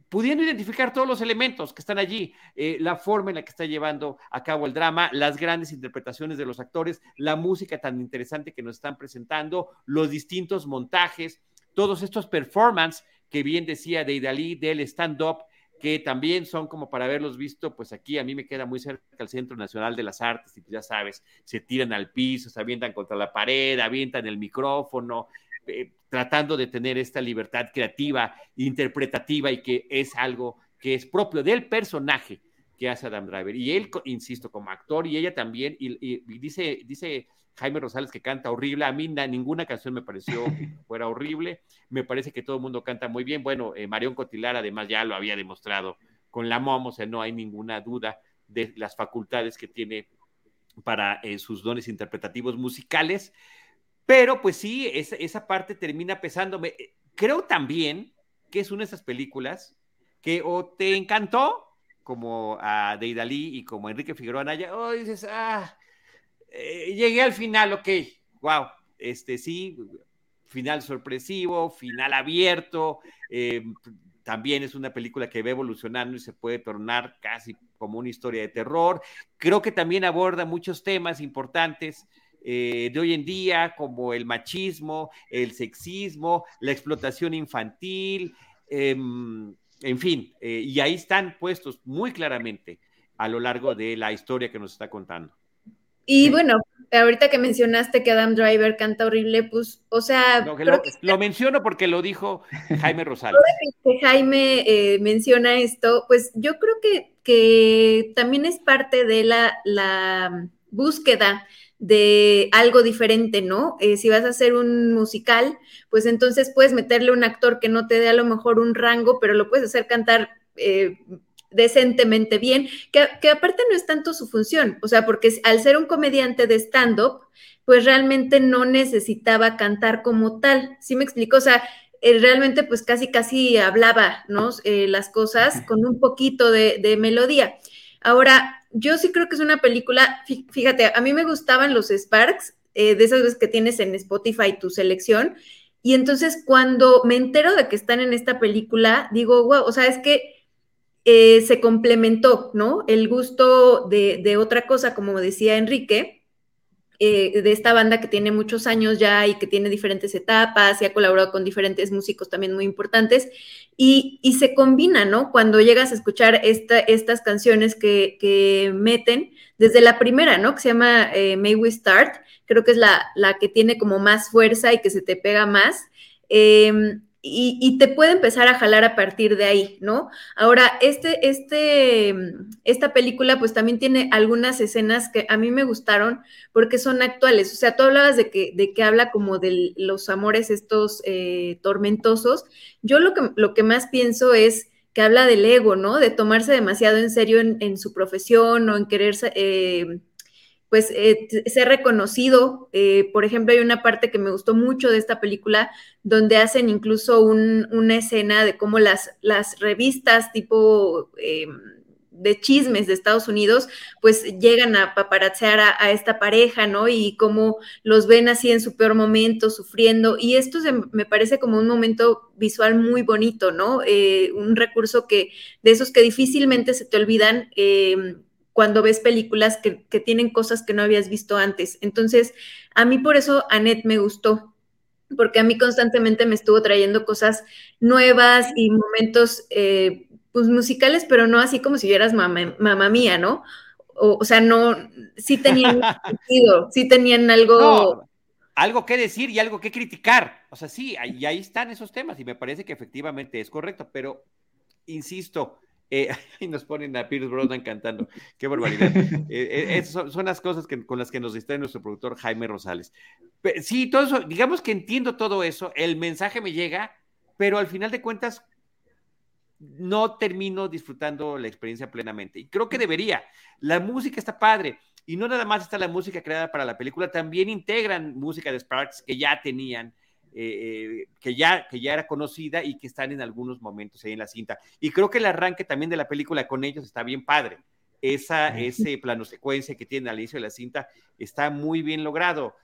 Speaker 1: pudiendo identificar todos los elementos que están allí, eh, la forma en la que está llevando a cabo el drama, las grandes interpretaciones de los actores, la música tan interesante que nos están presentando, los distintos montajes, todos estos performances que bien decía de Idalí, del stand-up, que también son como para haberlos visto, pues aquí a mí me queda muy cerca el Centro Nacional de las Artes y pues ya sabes, se tiran al piso, se avientan contra la pared, avientan el micrófono, eh, tratando de tener esta libertad creativa, interpretativa y que es algo que es propio del personaje que hace Adam Driver. Y él, insisto, como actor y ella también, y, dice, dice Jaime Rosales que canta horrible, a mí ninguna canción me pareció fuera horrible, me parece que todo el mundo canta muy bien, bueno, eh, Marión Cotilar además ya lo había demostrado con la MOM, o sea, no hay ninguna duda de las facultades que tiene para eh, sus dones interpretativos musicales. Pero pues sí, esa, parte termina pesándome. Eh, creo también que es una de esas películas que o te encantó, como a Deidali y como a Enrique Figueroa Anaya, o dices, ah, eh, llegué al final, ok, wow, este sí, final sorpresivo, final abierto, eh, también es una película que va evolucionando y se puede tornar casi como una historia de terror. Creo que también aborda muchos temas importantes eh, de hoy en día, como el machismo, el sexismo, la explotación infantil, em, en fin, eh, y ahí están puestos muy claramente a lo largo de la historia que nos está contando.
Speaker 3: Y bueno, ahorita que mencionaste que Adam Driver canta horrible, pues, o sea...
Speaker 1: lo, menciono porque lo dijo Jaime Rosales.
Speaker 3: que Jaime eh, menciona esto, pues yo creo que, que también es parte de la, la búsqueda de algo diferente, ¿no? Eh, si vas a hacer un musical, pues entonces puedes meterle un actor que no te dé a lo mejor un rango, pero lo puedes hacer cantar eh, decentemente bien, que, aparte no es tanto su función, o sea, porque al ser un comediante de stand-up, pues realmente no necesitaba cantar como tal, ¿sí me explico? O sea, él realmente pues casi casi hablaba, ¿no? Eh, las cosas con un poquito de, de melodía. Ahora, yo sí creo que es una película, fíjate, a mí me gustaban los Sparks, eh, de esas veces que tienes en Spotify tu selección, y entonces cuando me entero de que están en esta película, digo, wow, o sea, es que eh, se complementó, ¿no? El gusto de, de, otra cosa, como decía Enrique, eh, de esta banda que tiene muchos años ya y que tiene diferentes etapas y ha colaborado con diferentes músicos también muy importantes. Y, se combina, ¿no? Cuando llegas a escuchar estas canciones que, meten, desde la primera, ¿no? Que se llama eh, May We Start, creo que es la, la, que tiene como más fuerza y que se te pega más. Em, y, te puede empezar a jalar a partir de ahí, ¿no? Ahora, este, este, esta película pues también tiene algunas escenas que a mí me gustaron porque son actuales, o sea, tú hablabas de que, de que habla como de los amores estos eh, tormentosos, yo lo que, lo que más pienso es que habla del ego, ¿no? De tomarse demasiado en serio en, su profesión o en quererse... Eh, pues eh, ser reconocido. Eh, por ejemplo, hay una parte que me gustó mucho de esta película donde hacen incluso una escena de cómo las, las revistas tipo eh, de chismes de Estados Unidos, pues llegan a paparazzear a, esta pareja, ¿no? Y cómo los ven así en su peor momento, sufriendo. Y esto me parece como un momento visual muy bonito, ¿no? un recurso que de esos que difícilmente se te olvidan cuando ves películas que, tienen cosas que no habías visto antes. Entonces, a mí por eso Annette me gustó, porque a mí constantemente me estuvo trayendo cosas nuevas y momentos eh, pues musicales, pero no así como si vieras mamá, mía, ¿no? O, sea, no, sí tenían sentido, sí tenían algo...
Speaker 1: algo que decir y algo que criticar. O sea, sí, y ahí están esos temas y me parece que efectivamente es correcto, pero insisto, eh, y nos ponen a Pierce Brosnan cantando. Qué barbaridad. Eh, eh son, las cosas que, con las que nos distrae nuestro productor Jaime Rosales. sí, todo eso, digamos que entiendo todo eso, el mensaje me llega, pero al final de cuentas no termino disfrutando la experiencia plenamente. Y creo que debería. La música está padre. Y no nada más está la música creada para la película, también integran música de Sparks que ya tenían eh, eh, que, ya, que ya era conocida y que están en algunos momentos ahí en la cinta. Y creo que el arranque también de la película con ellos está bien padre. Esa, ese plano secuencia que tiene al inicio de la cinta está muy bien logrado.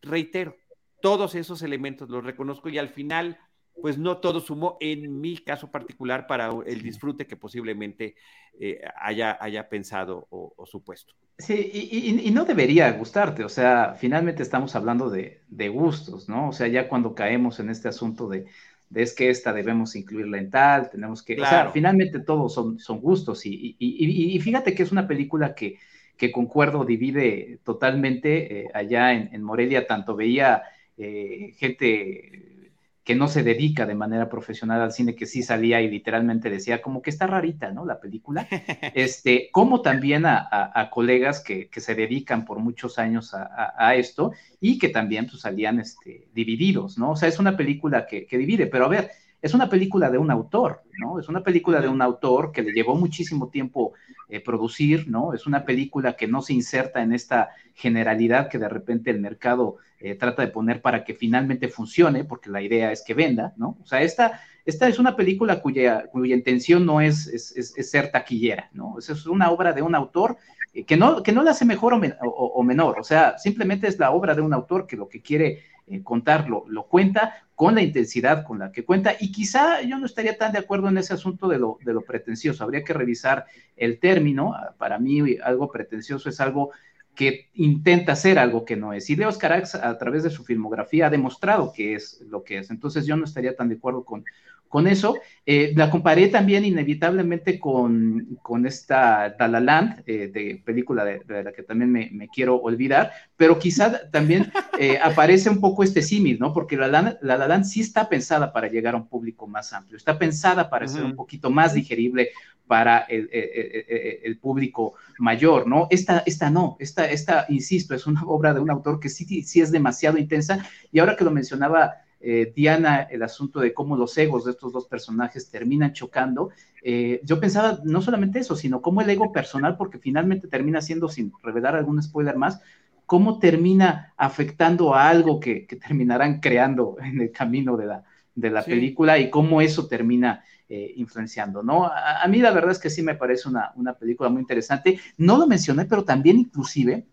Speaker 1: Reitero, todos esos elementos los reconozco y al final, pues no todo sumó en mi caso particular para el disfrute que posiblemente eh, haya, haya pensado o supuesto.
Speaker 4: Sí, y, no debería gustarte, o sea, finalmente estamos hablando de, gustos, ¿no? O sea, ya cuando caemos en este asunto de, es que esta debemos incluirla en tal, tenemos que, o sea, finalmente todos son, son gustos y, fíjate que es una película que, que concuerdo, divide totalmente eh, allá en, Morelia, tanto veía eh, gente que no se dedica de manera profesional al cine, que sí salía y literalmente decía como que está rarita, ¿no? La película. Este, como también a, colegas que, se dedican por muchos años a, esto y que también pues, salían este, divididos, ¿no? O sea, es una película que, que divide, pero a ver, es una película de un autor, ¿no? Es una película de un autor que le llevó muchísimo tiempo eh, producir, ¿no? Es una película que no se inserta en esta generalidad que de repente el mercado eh, trata de poner para que finalmente funcione, porque la idea es que venda, ¿no? O sea, esta, esta es una película cuya, cuya intención no es, es, ser taquillera, ¿no? Es una obra de un autor eh, que, no, que no la hace mejor o, menor, o sea, simplemente es la obra de un autor que lo que quiere eh, contarlo. Lo cuenta con la intensidad con la que cuenta y quizá yo no estaría tan de acuerdo en ese asunto de lo, de lo pretencioso. Habría que revisar el término. Para mí algo pretencioso es algo que intenta hacer algo que no es. Y Leos Carax, a través de su filmografía, ha demostrado que es lo que es. Entonces, yo no estaría tan de acuerdo con, con eso. Eh, la comparé también inevitablemente con, con esta La La Land, eh, de película de, la que también me, quiero olvidar, pero quizá también eh, aparece un poco este símil, ¿no? Porque la La, la Land sí está pensada para llegar a un público más amplio, está pensada para ser un poquito más digerible para el, el, público mayor, ¿no? Esta, esta no, esta, esta, insisto, es una obra de un autor que sí, sí es demasiado intensa y ahora que lo mencionaba eh, Diana, el asunto de cómo los egos de estos dos personajes terminan chocando, eh, yo pensaba no solamente eso, sino cómo el ego personal, porque finalmente termina siendo, sin revelar algún spoiler más, cómo termina afectando a algo que, terminarán creando en el camino de la, de la película y cómo eso termina eh, influenciando, ¿no? A, mí la verdad es que sí me parece una, una película muy interesante. No lo mencioné, pero también inclusive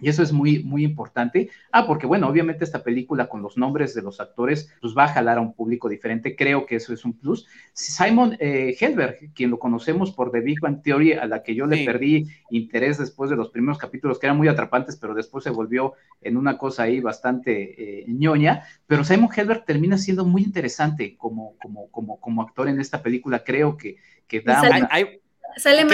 Speaker 4: y eso es muy, muy importante. Ah, porque bueno, obviamente esta película con los nombres de los actores, pues va a jalar a un público diferente. Creo que eso es un plus. Simon eh, Helberg, quien lo conocemos por The Big Bang Theory, a la que yo le perdí interés después de los primeros capítulos, que eran muy atrapantes, pero después se volvió en una cosa ahí bastante eh, ñoña. Pero Simon Helberg termina siendo muy interesante como, como, como, como actor en esta película. Creo que, que da...
Speaker 3: Sale, más... Sale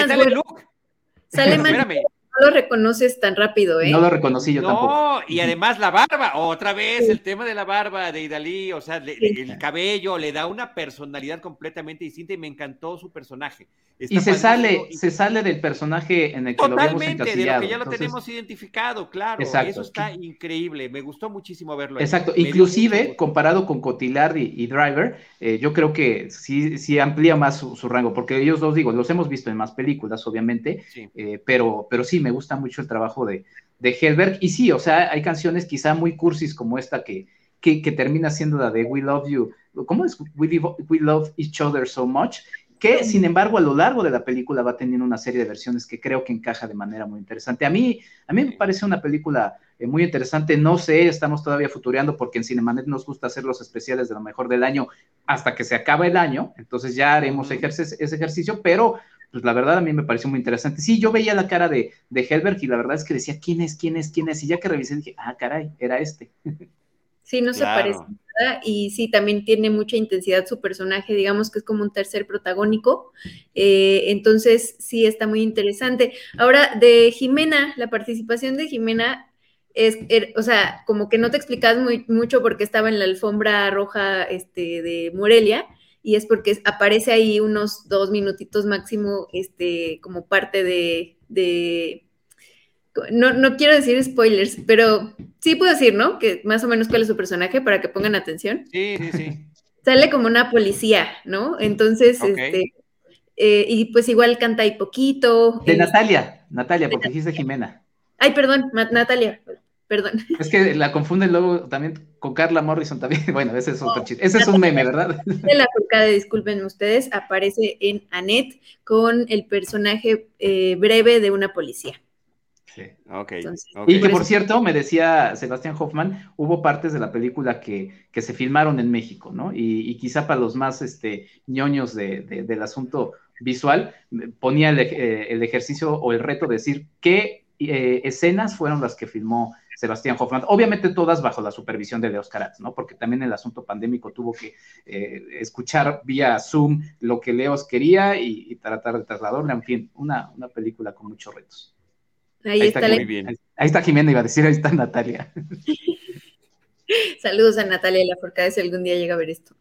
Speaker 3: más no lo reconoces tan rápido, ¿eh?
Speaker 4: No lo reconocí yo tampoco. No,
Speaker 1: y además la barba, otra vez, el tema de la barba de Idalí, o sea, el cabello le da una personalidad completamente distinta y me encantó su personaje.
Speaker 4: y se sale, se sale del personaje en el que lo vemos
Speaker 1: Totalmente, de lo que ya lo tenemos identificado, claro. Exacto. Eso está increíble, me gustó muchísimo verlo.
Speaker 4: Exacto, inclusive comparado con Cotillard y, Driver, eh, yo creo que sí, sí amplía más su, rango, porque ellos dos, digo, los hemos visto en más películas, obviamente, eh, pero, pero sí, me gusta mucho el trabajo de, de Helberg. Y sí, o sea, hay canciones quizá muy cursis como esta que, que, termina siendo la de We Love You. ¿Cómo es? We, We Love Each Other So Much que sin embargo a lo largo de la película va teniendo una serie de versiones que creo que encaja de manera muy interesante. A mí, a mí me parece una película eh, muy interesante, no sé, estamos todavía futureando porque en Cinemanet nos gusta hacer los especiales de lo mejor del año hasta que se acaba el año, entonces ya haremos ese ejercicio, pero pues la verdad a mí me pareció muy interesante. Sí, yo veía la cara de, de Helberg y la verdad es que decía, ¿quién es? ¿quién es? ¿quién es? Y ya que revisé dije, ah, caray, era este.
Speaker 3: Sí, no se parece nada y sí, también tiene mucha intensidad su personaje, digamos que es como un tercer protagónico, eh, entonces sí está muy interesante. Ahora, de Jimena, la participación de Jimena es, er, o sea, como que no te explicas muy, mucho porque estaba en la alfombra roja este, de Morelia, y es porque aparece ahí unos dos minutitos máximo, este, como parte de, de no, no, quiero decir spoilers, pero sí puedo decir, ¿no? Que más o menos cuál es su personaje para que pongan atención.
Speaker 1: Sí, sí, sí.
Speaker 3: Sale como una policía, ¿no? Entonces, este, eh, y pues igual canta ahí poquito.
Speaker 4: De Natalia, Natalia, porque dijiste Jimena.
Speaker 3: Ay, perdón, Natalia perdón.
Speaker 4: Es que la confunden luego también con Carla Morrison también. Bueno, ese es otro chiste. Ese es un meme, ¿verdad?
Speaker 3: La furcada, disculpen ustedes, aparece en Annette con el personaje eh, breve de una policía.
Speaker 1: Sí, okay,
Speaker 4: Y que por cierto, me decía Sebastián Hoffman, hubo partes de la película que, que se filmaron en México, ¿no? Y, quizá para los más este, ñoños de, del asunto visual, ponía el, eh, el, ejercicio o el reto de decir qué eh, escenas fueron las que filmó Sebastián Hoffman, obviamente todas bajo la supervisión de Leos Carat, ¿no? Porque también el asunto pandémico tuvo que eh, escuchar vía Zoom lo que Leos quería y, tratar de trasladarle, en fin, una, una película con muchos retos.
Speaker 3: Ahí, está, muy bien.
Speaker 4: Ahí, está Jimena, iba a decir, ahí está Natalia.
Speaker 3: Saludos a Natalia de la Forcada si algún día llega a ver esto.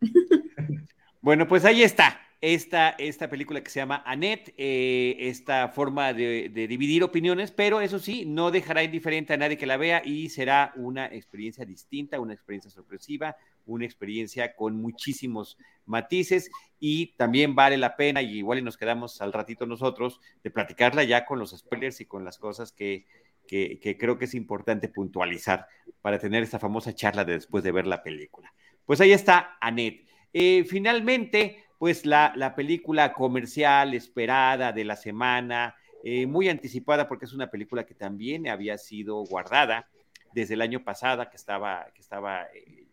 Speaker 1: bueno, pues ahí está esta, esta película que se llama Annette, eh, esta forma de, dividir opiniones, pero eso sí, no dejará indiferente a nadie que la vea y será una experiencia distinta, una experiencia sorpresiva, una experiencia con muchísimos matices y también vale la pena, y igual y nos quedamos al ratito nosotros, de platicarla ya con los spoilers y con las cosas que, que, que creo que es importante puntualizar para tener esta famosa charla de después de ver la película. Pues ahí está Annette. Eh, finalmente, pues la, película comercial esperada de la semana, eh, muy anticipada porque es una película que también había sido guardada desde el año pasado, que estaba, que estaba eh,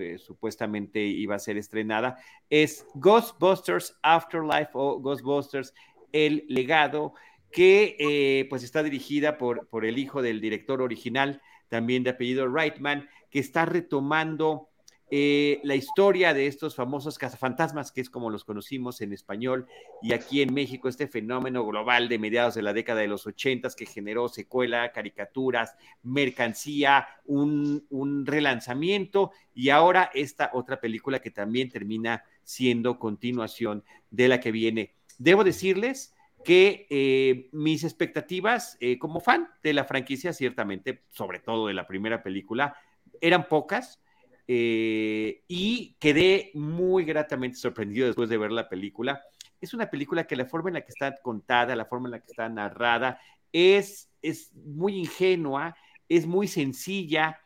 Speaker 1: eh, supuestamente iba a ser estrenada, es Ghostbusters Afterlife o Ghostbusters El Legado, que pues está dirigida por, por el hijo del director original, también de apellido Reitman, que está retomando eh, la historia de estos famosos cazafantasmas, que es como los conocimos en español, y aquí en México este fenómeno global de mediados de la década de los ochentas que generó secuela, caricaturas, mercancía, un, relanzamiento, y ahora esta otra película que también termina siendo continuación de la que viene. Debo decirles que eh, mis expectativas eh, como fan de la franquicia, ciertamente, sobre todo de la primera película, eran pocas eh, y quedé muy gratamente sorprendido después de ver la película. Es una película que la forma en la que está contada, la forma en la que está narrada, es, es muy ingenua, es muy sencilla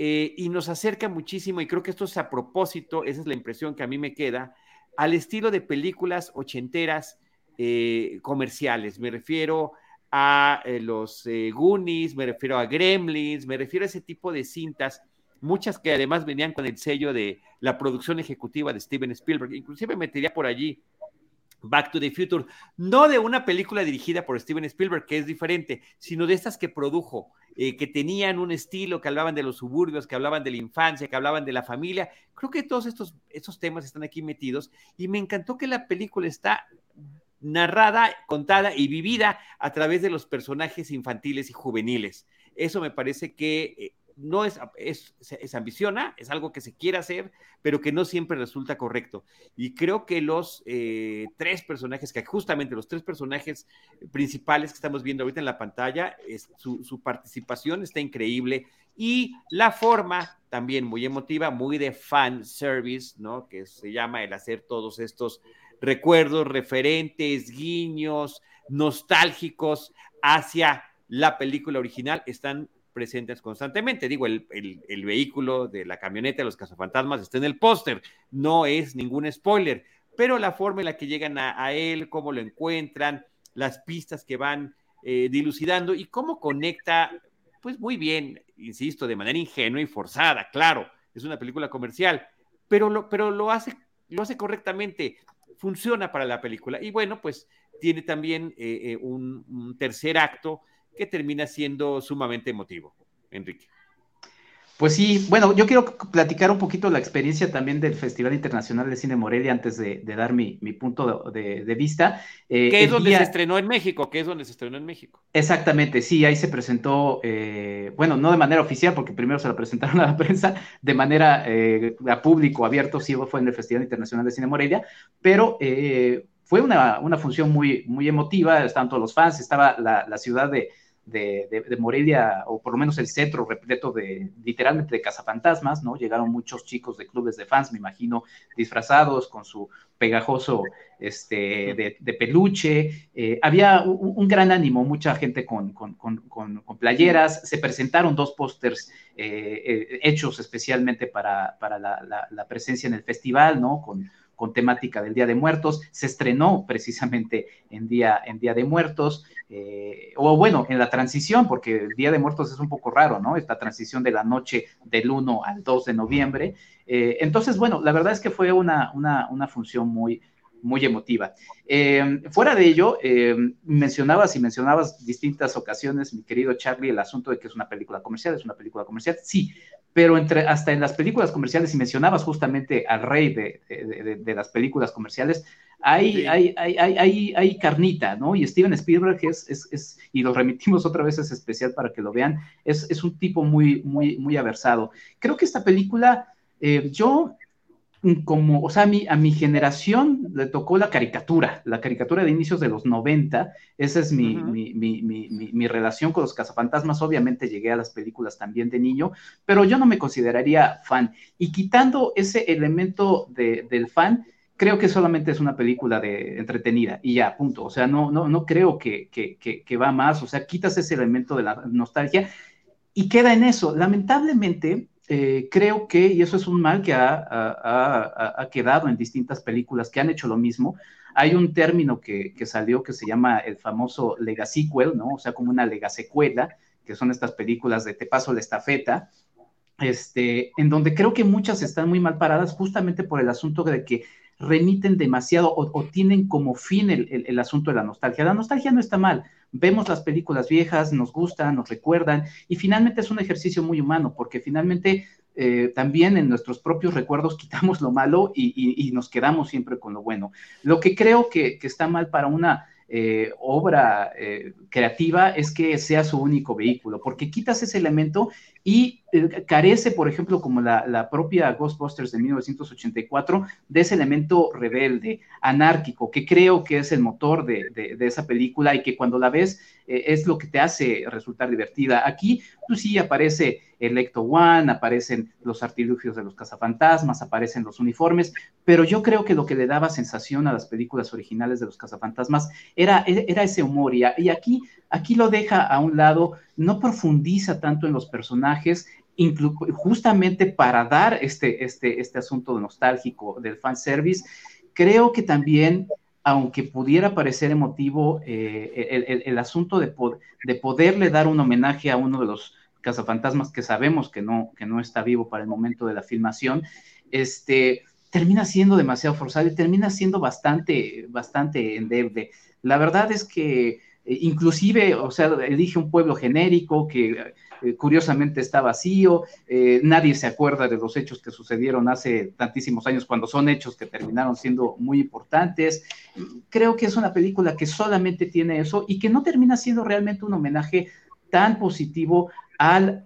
Speaker 1: y nos acerca muchísimo, y creo que esto es a propósito, esa es la impresión que a mí me queda, al estilo de películas ochenteras eh, comerciales. Me refiero a eh, los eh, Goonies, me refiero a Gremlins, me refiero a ese tipo de cintas, muchas que además venían con el sello de la producción ejecutiva de Steven Spielberg. Inclusive metería por allí Back to the Future, no de una película dirigida por Steven Spielberg, que es diferente, sino de estas que produjo, que tenían un estilo, que hablaban de los suburbios, que hablaban de la infancia, que hablaban de la familia. Creo que todos estos, estos temas están aquí metidos y me encantó que la película está narrada, contada y vivida a través de los personajes infantiles y juveniles. Eso me parece que eh, no es, es, ambiciona, es algo que se quiere hacer, pero que no siempre resulta correcto. Y creo que los eh, tres personajes, que justamente los tres personajes principales que estamos viendo ahorita en la pantalla, su, su, participación está increíble y la forma también muy emotiva, muy de fan service, ¿no? Que se llama el hacer todos estos recuerdos, referentes, guiños, nostálgicos hacia la película original están presentes constantemente. Digo, el, vehículo de la camioneta de los cazafantasmas está en el póster, no es ningún spoiler, pero la forma en la que llegan a, él, cómo lo encuentran, las pistas que van eh, dilucidando y cómo conecta, pues muy bien, insisto, de manera ingenua y forzada, claro, es una película comercial, pero lo, pero lo hace, lo hace correctamente funciona para la película. Y bueno, pues tiene también eh, eh, un, tercer acto que termina siendo sumamente emotivo, Enrique.
Speaker 4: Pues sí, bueno, yo quiero platicar un poquito la experiencia también del Festival Internacional de Cine Morelia antes de, dar mi, punto de, vista.
Speaker 1: Eh, que es donde se estrenó en México, que es donde se estrenó en México.
Speaker 4: Exactamente, sí, ahí se presentó, eh, bueno, no de manera oficial, porque primero se la presentaron a la prensa, de manera eh, a público abierto, sí fue en el Festival Internacional de Cine Morelia, pero fue una, función muy, muy emotiva, estaban todos los fans, estaba la ciudad de de, Morelia, o por lo menos el centro repleto de, literalmente, de cazafantasmas, ¿no? Llegaron muchos chicos de clubes de fans, me imagino, disfrazados con su pegajoso este, de, peluche. Eh, había un, gran ánimo, mucha gente con, playeras. Se presentaron dos pósters eh, eh, hechos especialmente para, la, presencia en el festival, ¿no? Con, con temática del Día de Muertos. Se estrenó precisamente en Día, en día de Muertos, eh, o bueno, en la transición, porque el Día de Muertos es un poco raro, ¿no? Esta transición de la noche del 1 al 2 de noviembre. Eh, entonces, bueno, la verdad es que fue una, una función muy, muy emotiva. Eh, fuera de ello, eh, mencionabas y mencionabas distintas ocasiones, mi querido Charlie, el asunto de que es una película comercial, es una película comercial, sí, pero entre, hasta en las películas comerciales, y mencionabas justamente al rey de, las películas comerciales, hay, hay, hay, hay, carnita, ¿no? Y Steven Spielberg es, es, y lo remitimos otra vez, es especial para que lo vean, es, es un tipo muy, muy, muy aversado. Creo que esta película, eh, yo como, o sea, a mi, a mi generación le tocó la caricatura, la caricatura de inicios de los 90, esa es mi, mi, mi, mi, relación con los cazafantasmas, obviamente llegué a las películas también de niño, pero yo no me consideraría fan. Y quitando ese elemento de, del fan, creo que solamente es una película de entretenida y ya, punto. O sea, no, no, no creo que, que, que, que va más, o sea, quitas ese elemento de la nostalgia y queda en eso. Lamentablemente, eh, creo que, y eso es un mal que ha, quedado en distintas películas que han hecho lo mismo, hay un término que, salió que se llama el famoso legasequel, ¿no? O sea, como una legasecuela, que son estas películas de Te paso la estafeta, este, en donde creo que muchas están muy mal paradas justamente por el asunto de que remiten demasiado o, tienen como fin el, asunto de la nostalgia. La nostalgia no está mal. Vemos las películas viejas, nos gustan, nos recuerdan y finalmente es un ejercicio muy humano porque finalmente eh, también en nuestros propios recuerdos quitamos lo malo y, nos quedamos siempre con lo bueno. Lo que creo que, está mal para una eh, obra eh, creativa es que sea su único vehículo, porque quitas ese elemento y eh, carece, por ejemplo, como la, propia Ghostbusters de 1984, de ese elemento rebelde, anárquico, que creo que es el motor de, esa película y que cuando la ves eh, es lo que te hace resultar divertida. Aquí, pues sí, aparece Electo One, aparecen los artilugios de los cazafantasmas, aparecen los uniformes, pero yo creo que lo que le daba sensación a las películas originales de los cazafantasmas era, era ese humor y, y aquí Aquí lo deja a un lado, no profundiza tanto en los personajes, justamente para dar este, este, este asunto nostálgico del fanservice. Creo que también, aunque pudiera parecer emotivo, eh, el, asunto de, de poderle dar un homenaje a uno de los cazafantasmas que sabemos que no, que no está vivo para el momento de la filmación, este, termina siendo demasiado forzado y termina siendo bastante, bastante endeble. La verdad es que inclusive, o sea, elige un pueblo genérico que eh, curiosamente está vacío, eh, nadie se acuerda de los hechos que sucedieron hace tantísimos años cuando son hechos que terminaron siendo muy importantes. Creo que es una película que solamente tiene eso y que no termina siendo realmente un homenaje tan positivo al,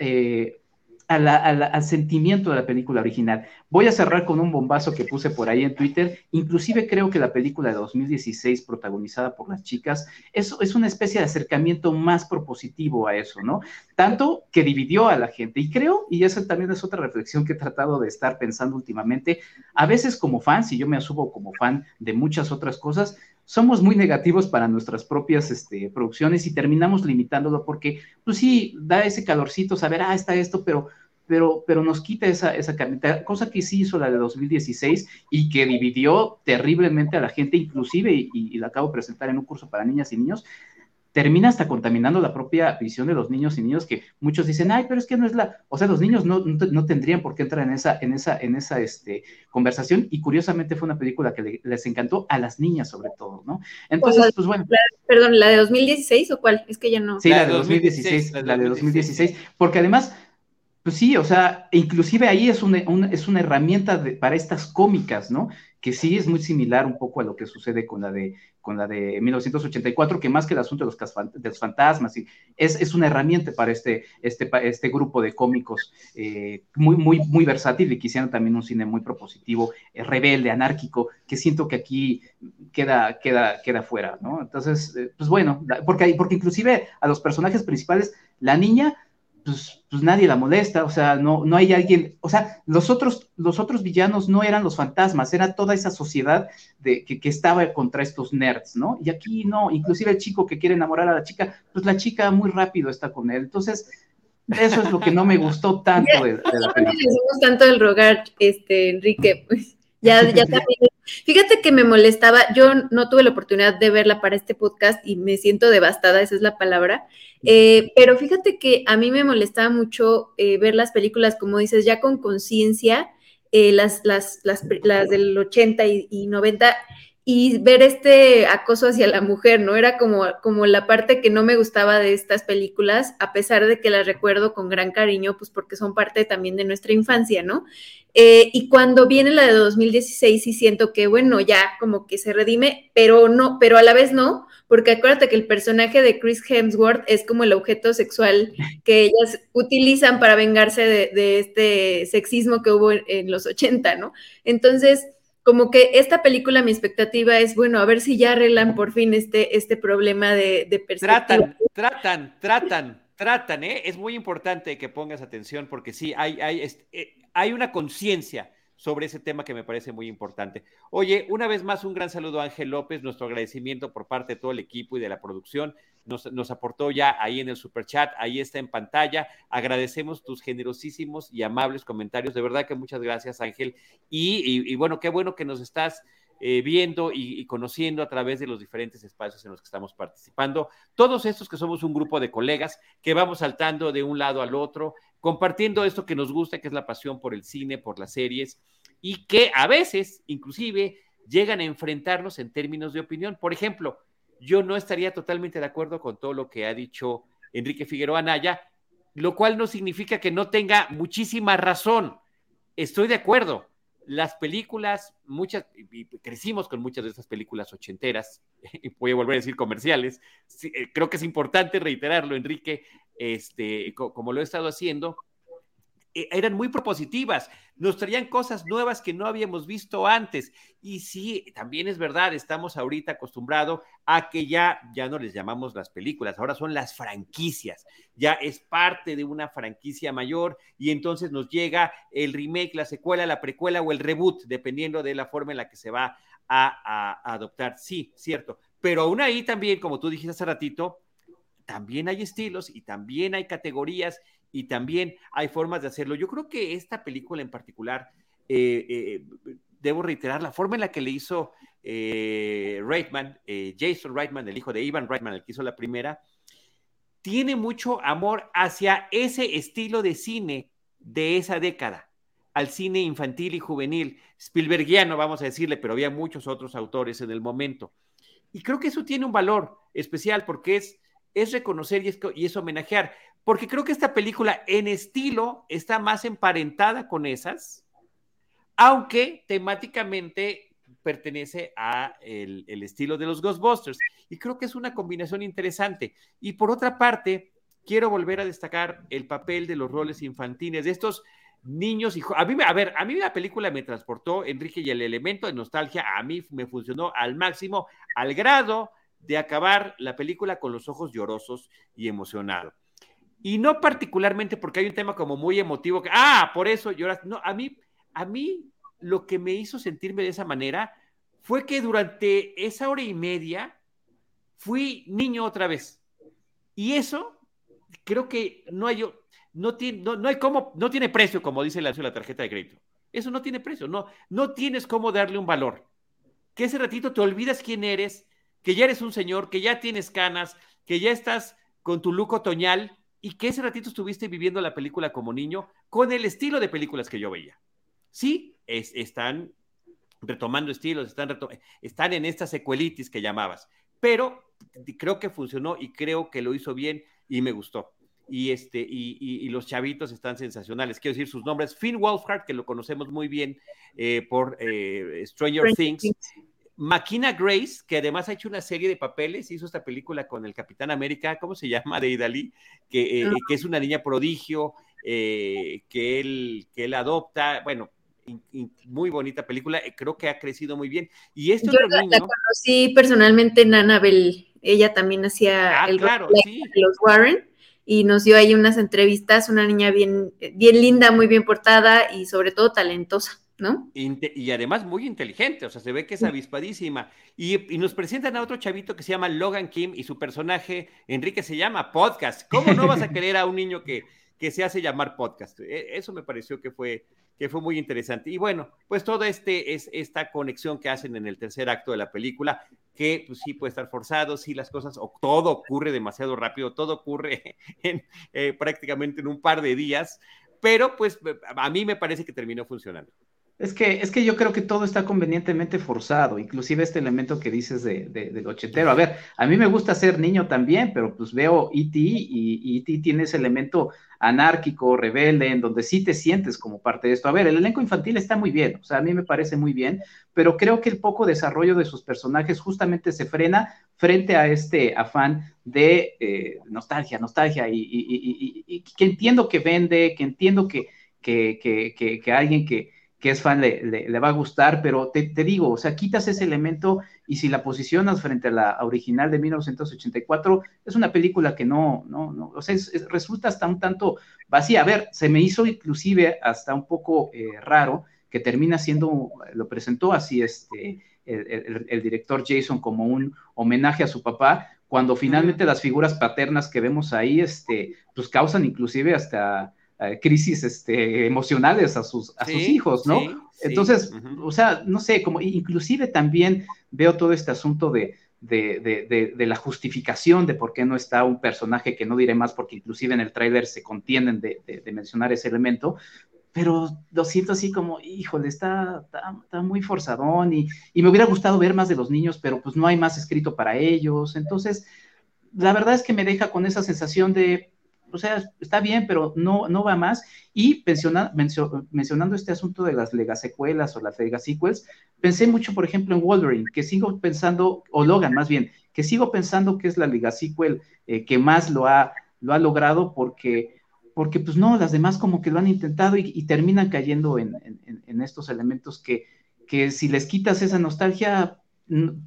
Speaker 4: al, sentimiento de la película original. Voy a cerrar con un bombazo que puse por ahí en Twitter. Inclusive creo que la película de 2016, protagonizada por las chicas, es, es una especie de acercamiento más propositivo a eso, ¿no? Tanto que dividió a la gente. Y creo, y esa también es otra reflexión que he tratado de estar pensando últimamente, a veces como fans, y yo me asumo como fan de muchas otras cosas, somos muy negativos para nuestras propias este, producciones y terminamos limitándolo porque, pues sí, da ese calorcito saber, ah, está esto, pero pero, pero nos quita esa, esa cosa que sí hizo la de 2016 y que dividió terriblemente a la gente, inclusive, y, la acabo de presentar en un curso para niñas y niños, termina hasta contaminando la propia visión de los niños y niños que muchos dicen, ay, pero es que no es la, o sea, los niños no, no, tendrían por qué entrar en esa, en esa, en esa este, conversación y curiosamente fue una película que les encantó a las niñas sobre todo, ¿no? Entonces, pues bueno.
Speaker 3: perdón, ¿la de 2016 o cuál? Es que ya no.
Speaker 4: Sí, la de 2016, la de 2016, porque además pues sí, o sea, inclusive ahí es una, es una herramienta para estas cómicas, ¿no? Que sí es muy similar un poco a lo que sucede con la de, con la de 1984, que más que el asunto de los, de los fantasmas, y es, es, una herramienta para este, este, este grupo de cómicos eh, muy, muy, muy versátil y quisieran también un cine muy propositivo, eh, rebelde, anárquico, que siento que aquí queda, queda, queda fuera, ¿no? Entonces, eh, pues bueno, porque, porque inclusive a los personajes principales, la niña pues, pues, nadie la molesta, o sea, no, no hay alguien, o sea, los otros, los otros villanos no eran los fantasmas, era toda esa sociedad de, que, estaba contra estos nerds, ¿no? Y aquí no, inclusive el chico que quiere enamorar a la chica, pues la chica muy rápido está con él, entonces... Eso es lo que no me gustó tanto de, la película.
Speaker 3: tanto el rogar, este, Enrique, pues ya, ya también. Fíjate que me molestaba, yo no tuve la oportunidad de verla para este podcast y me siento devastada, esa es la palabra. Eh, pero fíjate que a mí me molestaba mucho eh, ver las películas, como dices, ya con conciencia, eh, las, las, las, las, del 80 y, y 90 y ver este acoso hacia la mujer, ¿no? Era como, como la parte que no me gustaba de estas películas, a pesar de que las recuerdo con gran cariño, pues porque son parte también de nuestra infancia, ¿no? Eh, y cuando viene la de 2016 sí siento que, bueno, ya como que se redime, pero no, pero a la vez no, porque acuérdate que el personaje de Chris Hemsworth es como el objeto sexual que ellas utilizan para vengarse de, este sexismo que hubo en los 80, ¿no? Entonces como que esta película, mi expectativa es, bueno, a ver si ya arreglan por fin este, este problema de, de
Speaker 1: perspectiva. Tratan, tratan, tratan, tratan, ¿eh? Es muy importante que pongas atención porque sí, hay, hay, eh, hay una conciencia sobre ese tema que me parece muy importante. Oye, una vez más, un gran saludo a Ángel López, nuestro agradecimiento por parte de todo el equipo y de la producción nos, aportó ya ahí en el super chat, ahí está en pantalla. Agradecemos tus generosísimos y amables comentarios. De verdad que muchas gracias, Ángel. Y, bueno, qué bueno que nos estás eh, viendo y, conociendo a través de los diferentes espacios en los que estamos participando. Todos estos que somos un grupo de colegas que vamos saltando de un lado al otro, compartiendo esto que nos gusta, que es la pasión por el cine, por las series, y que a veces, inclusive, llegan a enfrentarnos en términos de opinión. Por ejemplo, yo no estaría totalmente de acuerdo con todo lo que ha dicho Enrique Figueroa Anaya, lo cual no significa que no tenga muchísima razón. Estoy de acuerdo las películas, muchas, y crecimos con muchas de esas películas ochenteras, y voy a volver a decir comerciales, eh, creo que es importante reiterarlo, Enrique, este, como lo he estado haciendo, e, eran muy propositivas, nos traían cosas nuevas que no habíamos visto antes. Y sí, también es verdad, estamos ahorita acostumbrados a que ya, ya no les llamamos las películas, ahora son las franquicias, ya es parte de una franquicia mayor y entonces nos llega el remake, la secuela, la precuela o el reboot, dependiendo de la forma en la que se va a, a adoptar. Sí, cierto. Pero aún ahí también, como tú dijiste hace ratito, también hay estilos y también hay categorías y también hay formas de hacerlo. Yo creo que esta película en particular, eh, eh, debo reiterar, la forma en la que le hizo eh, Reitman, Jason Reitman, el hijo de Ivan Reitman, el que hizo la primera, tiene mucho amor hacia ese estilo de cine de esa década, al cine infantil y juvenil, Spielbergiano, vamos a decirle, pero había muchos otros autores en el momento. Y creo que eso tiene un valor especial porque es, es reconocer y es, y es homenajear porque creo que esta película en estilo está más emparentada con esas, aunque temáticamente pertenece a el, estilo de los Ghostbusters. Y creo que es una combinación interesante. Y por otra parte, quiero volver a destacar el papel de los roles infantiles, de estos niños y a mí a ver, a mí la película me transportó Enrique y el elemento de nostalgia a mí me funcionó al máximo al grado de acabar la película con los ojos llorosos y emocionado. Y no particularmente porque hay un tema como muy emotivo que, ah, por eso lloras. No, a mí, a mí lo que me hizo sentirme de esa manera fue que durante esa hora y media fui niño otra vez. Y eso creo que no hay, no tiene, no, hay como, no tiene precio, como dice la, la tarjeta de crédito. Eso no tiene precio, no, no tienes cómo darle un valor. Que ese ratito te olvidas quién eres, que ya eres un señor, que ya tienes canas, que ya estás con tu look otoñal y que ese ratito estuviste viviendo la película como niño con el estilo de películas que yo veía. Sí, están retomando estilos, están, están en esta secuelitis que llamabas, pero creo que funcionó y creo que lo hizo bien y me gustó. Y, este, y, los chavitos están sensacionales. Quiero decir sus nombres. Finn Wolfhard, que lo conocemos muy bien eh, por eh, Stranger Things, Makina Grace, que además ha hecho una serie de papeles, hizo esta película con el Capitán América, ¿cómo se llama? De Idalí, que, eh, que es una niña prodigio, eh, que, él, que él adopta, bueno, muy bonita película, eh, creo que ha crecido muy bien. Y este
Speaker 3: Yo la, conocí personalmente en Annabelle, ella también hacía
Speaker 1: ah, el claro,
Speaker 3: de los Warren y nos dio ahí unas entrevistas, una niña bien, bien linda, muy bien portada y sobre todo talentosa
Speaker 1: y además muy inteligente, o sea, se ve que es avispadísima. Y, nos presentan a otro chavito que se llama Logan Kim y su personaje, Enrique, se llama Podcast. ¿Cómo no vas a querer a un niño que, que se hace llamar Podcast? E, eso me pareció que fue, que fue muy interesante. Y bueno, pues toda este, es, esta conexión que hacen en el tercer acto de la película, que pues, sí puede estar forzado, sí las cosas, o todo ocurre demasiado rápido, todo ocurre en, eh, prácticamente en un par de días, pero pues a mí me parece que terminó funcionando.
Speaker 4: Es que, es que yo creo que todo está convenientemente forzado, inclusive este elemento que dices de, del ochentero. A ver, a mí me gusta ser niño también, pero pues veo E.T. y E.T. tiene ese elemento anárquico, rebelde, en donde sí te sientes como parte de esto. A ver, el elenco infantil está muy bien, o sea, a mí me parece muy bien, pero creo que el poco desarrollo de sus personajes justamente se frena frente a este afán de eh, nostalgia, nostalgia, y, que entiendo que vende, que entiendo que, que, que, que alguien que que es fan le, le, va a gustar, pero te, te, digo, o sea, quitas ese elemento y si la posicionas frente a la original de 1984, es una película que no, no, no, o sea, resulta hasta un tanto vacía. A ver, se me hizo inclusive hasta un poco eh, raro que termina siendo, lo presentó así este, el, el, director Jason como un homenaje a su papá, cuando finalmente las figuras paternas que vemos ahí, este, pues causan inclusive hasta eh, crisis este, emocionales a sus, a sus hijos, ¿no? Entonces, o sea, no sé, como inclusive también veo todo este asunto de, de, de, la justificación de por qué no está un personaje que no diré más porque inclusive en el tráiler se contienen de, mencionar ese elemento, pero lo siento así como, híjole, está, está, muy forzadón y, y, me hubiera gustado ver más de los niños, pero pues no hay más escrito para ellos. Entonces, la verdad es que me deja con esa sensación de, o sea, está bien, pero no, no va más. Y mencionando este asunto de las legasecuelas o las legasequels, pensé mucho, por ejemplo, en Wolverine, que sigo pensando, o Logan más bien, que sigo pensando que es la legasequel eh, que más lo ha, lo ha logrado porque, porque, pues no, las demás como que lo han intentado y, terminan cayendo en, en, estos elementos que, que si les quitas esa nostalgia,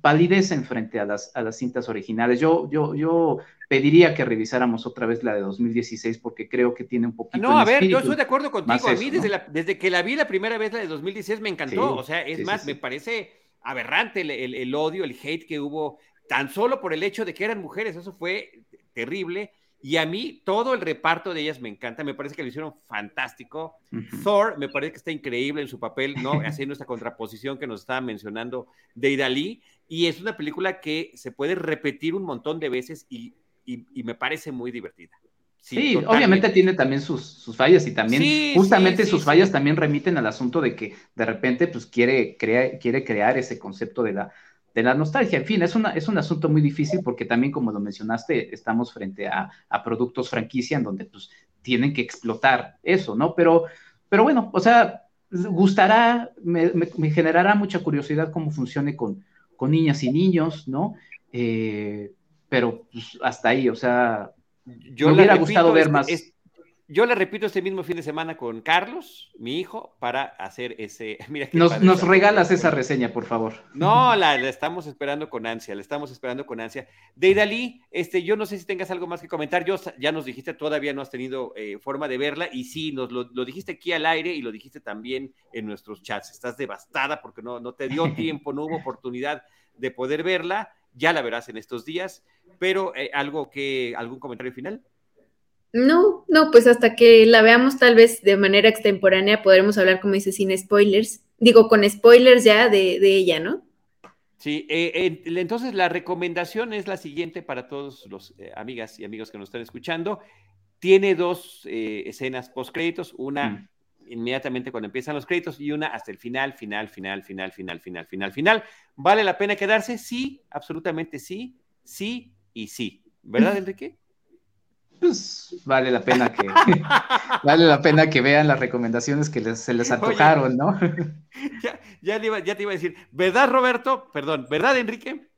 Speaker 4: palidecen frente a las, a las cintas originales. Yo, yo, yo pediría que revisáramos otra vez la de 2016 porque creo que tiene un poquito.
Speaker 1: No, a ver, yo estoy de acuerdo contigo. a mí, desde, desde, que la vi la primera vez, la de 2016, me encantó. o sea, es más, me parece aberrante el, el, odio, el hate que hubo, tan solo por el hecho de que eran mujeres. Eso fue terrible. Y a mí todo el reparto de ellas me encanta, me parece que lo hicieron fantástico. Thor me parece que está increíble en su papel, ¿no? Haciendo esta contraposición que nos estaba mencionando de Idalí. Y es una película que se puede repetir un montón de veces y, y, me parece muy divertida.
Speaker 4: Sí, obviamente tiene también sus, sus fallas y también justamente sus fallas también remiten al asunto de que de repente pues quiere, crea, quiere crear ese concepto de la, de la nostalgia. En fin, es, una, es un asunto muy difícil porque también, como lo mencionaste, estamos frente a, productos franquicia en donde pues tienen que explotar eso, ¿no? Pero, pero bueno, o sea, gustará, me, generará mucha curiosidad cómo funcione con, con niñas y niños, ¿no? Eh, pero pues, hasta ahí, o sea, yo me hubiera gustado ver más.
Speaker 1: Yo le repito este mismo fin de semana con Carlos, mi hijo, para hacer ese.
Speaker 4: Mira nos, nos regalas esa reseña, por favor.
Speaker 1: No, la, estamos esperando con ansia, la estamos esperando con ansia. Deidali, este, yo no sé si tengas algo más que comentar. Yo ya nos dijiste, todavía no has tenido eh, forma de verla, y sí, nos lo, dijiste aquí al aire y lo dijiste también en nuestros chats. Estás devastada porque no, no te dio tiempo, no hubo oportunidad de poder verla. Ya la verás en estos días, pero eh, algo que, algún comentario final.
Speaker 3: No, no, pues hasta que la veamos tal vez de manera extemporánea podremos hablar, como dice, sin spoilers. Digo, con spoilers ya de, ella, ¿no?
Speaker 1: Sí, eh, entonces la recomendación es la siguiente para todos los eh, amigas y amigos que nos están escuchando. Tiene dos eh, escenas post créditos, una inmediatamente cuando empiezan los créditos y una hasta el final, final, final, final, final, final, final, final. ¿Vale la pena quedarse? Sí, absolutamente sí, sí y sí. ¿Verdad, Enrique?
Speaker 4: Pues vale la pena que vale la pena que vean las recomendaciones que se les antojaron, ¿no?
Speaker 1: ya, te iba, ya te iba a decir, ¿verdad, Roberto? Perdón, ¿verdad, Enrique?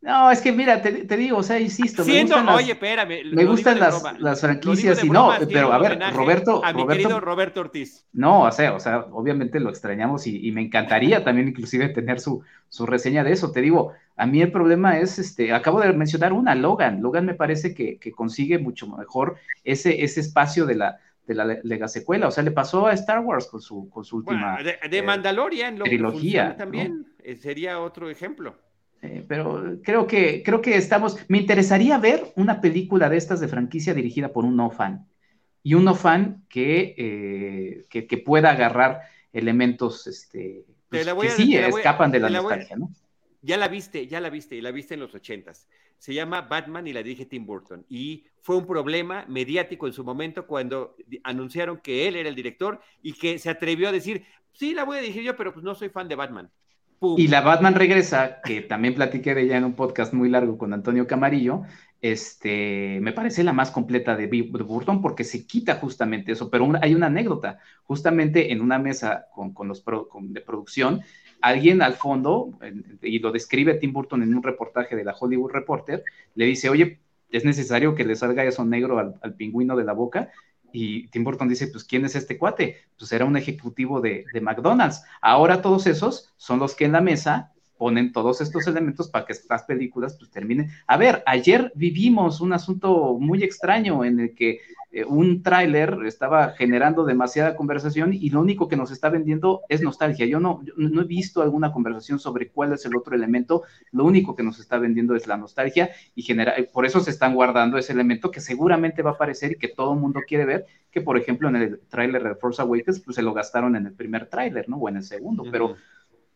Speaker 4: No, es que mira, te, digo, o sea, insisto. me gustan
Speaker 1: oye, espérame.
Speaker 4: Me gustan las, las, franquicias y no, pero a ver, Roberto.
Speaker 1: A mi
Speaker 4: Roberto,
Speaker 1: querido Roberto Ortiz.
Speaker 4: No, o sea, o sea, obviamente lo extrañamos y, me encantaría también, inclusive, tener su, su, reseña de eso. Te digo, a mí el problema es, este, acabo de mencionar una, Logan. Logan me parece que, que consigue mucho mejor ese, ese espacio de la, de la secuela. O sea, le pasó a Star Wars con su, con su última.
Speaker 1: de, de, eh, Mandalorian,
Speaker 4: lo trilogía.
Speaker 1: también eh, sería otro ejemplo.
Speaker 4: Eh, pero creo que, creo que estamos. Me interesaría ver una película de estas de franquicia dirigida por un no fan. Y un no fan que, eh, que, pueda agarrar elementos este, pues, que sí escapan de la, nostalgia, ¿no?
Speaker 1: Ya la viste, ya la viste, y la viste en los ochentas. Se llama Batman y la dirige Tim Burton. Y fue un problema mediático en su momento cuando anunciaron que él era el director y que se atrevió a decir, sí, la voy a dirigir yo, pero pues no soy fan de Batman.
Speaker 4: Y la Batman regresa, que también platiqué de ella en un podcast muy largo con Antonio Camarillo, este, me parece la más completa de, Burton porque se quita justamente eso, pero hay una anécdota, justamente en una mesa con, los de producción, alguien al fondo, y lo describe Tim Burton en un reportaje de la Hollywood Reporter, le dice, oye, es necesario que le salga eso negro al pingüino de la boca, y Tim Burton dice, pues, ¿quién es este cuate? Pues era un ejecutivo de, McDonald's. Ahora todos esos son los que en la mesa ponen todos estos elementos para que estas películas pues terminen. A ver, ayer vivimos un asunto muy extraño en el que eh, un tráiler estaba generando demasiada conversación y lo único que nos está vendiendo es nostalgia. Yo no, no he visto alguna conversación sobre cuál es el otro elemento, lo único que nos está vendiendo es la nostalgia y genera, eh, por eso se están guardando ese elemento que seguramente va a aparecer y que todo el mundo quiere ver, que por ejemplo en el tráiler de Force Awakens pues se lo gastaron en el primer tráiler, ¿no? O en el segundo, pero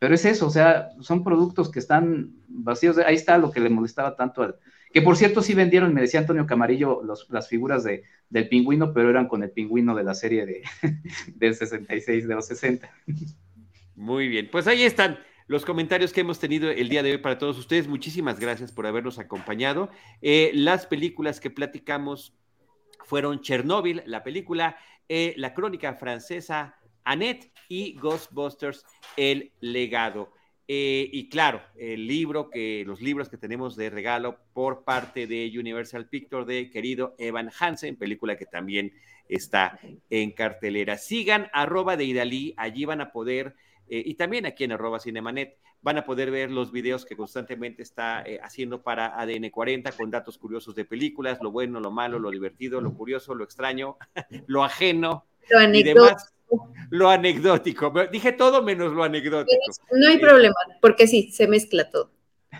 Speaker 4: pero es eso, o sea, son productos que están vacíos. Ahí está lo que le molestaba tanto al. Que por cierto, sí vendieron, me decía Antonio Camarillo, las figuras de, del pingüino, pero eran con el pingüino de la serie de, del 66, de los 60.
Speaker 1: Muy bien, pues ahí están los comentarios que hemos tenido el día de hoy para todos ustedes. Muchísimas gracias por habernos acompañado. Eh, las películas que platicamos fueron Chernobyl, la película, eh, La Crónica Francesa, Annette y Ghostbusters, El legado. Eh, y claro, el libro que, los libros que tenemos de regalo por parte de Universal Pictures de querido Evan Hansen, película que también está en cartelera. Sigan arroba de Idalí, allí van a poder, eh, y también aquí en arroba Cinemanet, van a poder ver los videos que constantemente está eh, haciendo para ADN 40 con datos curiosos de películas, lo bueno, lo malo, lo divertido, lo curioso, lo extraño, lo ajeno.
Speaker 3: Lo y demás
Speaker 1: lo anecdótico. Dije todo menos lo anecdótico.
Speaker 3: No hay problema, porque sí, se mezcla todo.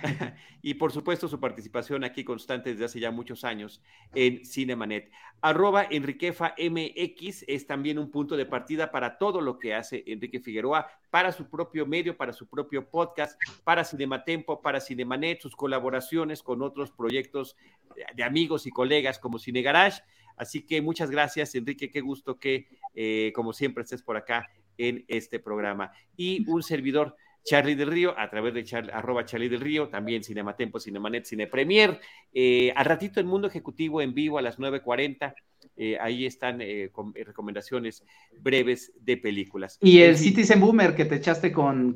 Speaker 1: y por supuesto su participación aquí constante desde hace ya muchos años en Cinemanet. Arroba Enriquefa MX es también un punto de partida para todo lo que hace Enrique Figueroa, para su propio medio, para su propio podcast, para Cinematempo, para Cinemanet, sus colaboraciones con otros proyectos de amigos y colegas como Cine Garage. Así que muchas gracias, Enrique, qué gusto que, eh, como siempre, estés por acá en este programa. Y un servidor, Charlie del Río, a través de arroba Charlie del Río, también Cinematempo, Cinemanet, Cine Premier. Eh, al ratito en Mundo Ejecutivo en vivo a las 9.40. Eh, ahí están eh, recomendaciones breves de películas.
Speaker 4: Y el Citizen Boomer que te echaste con,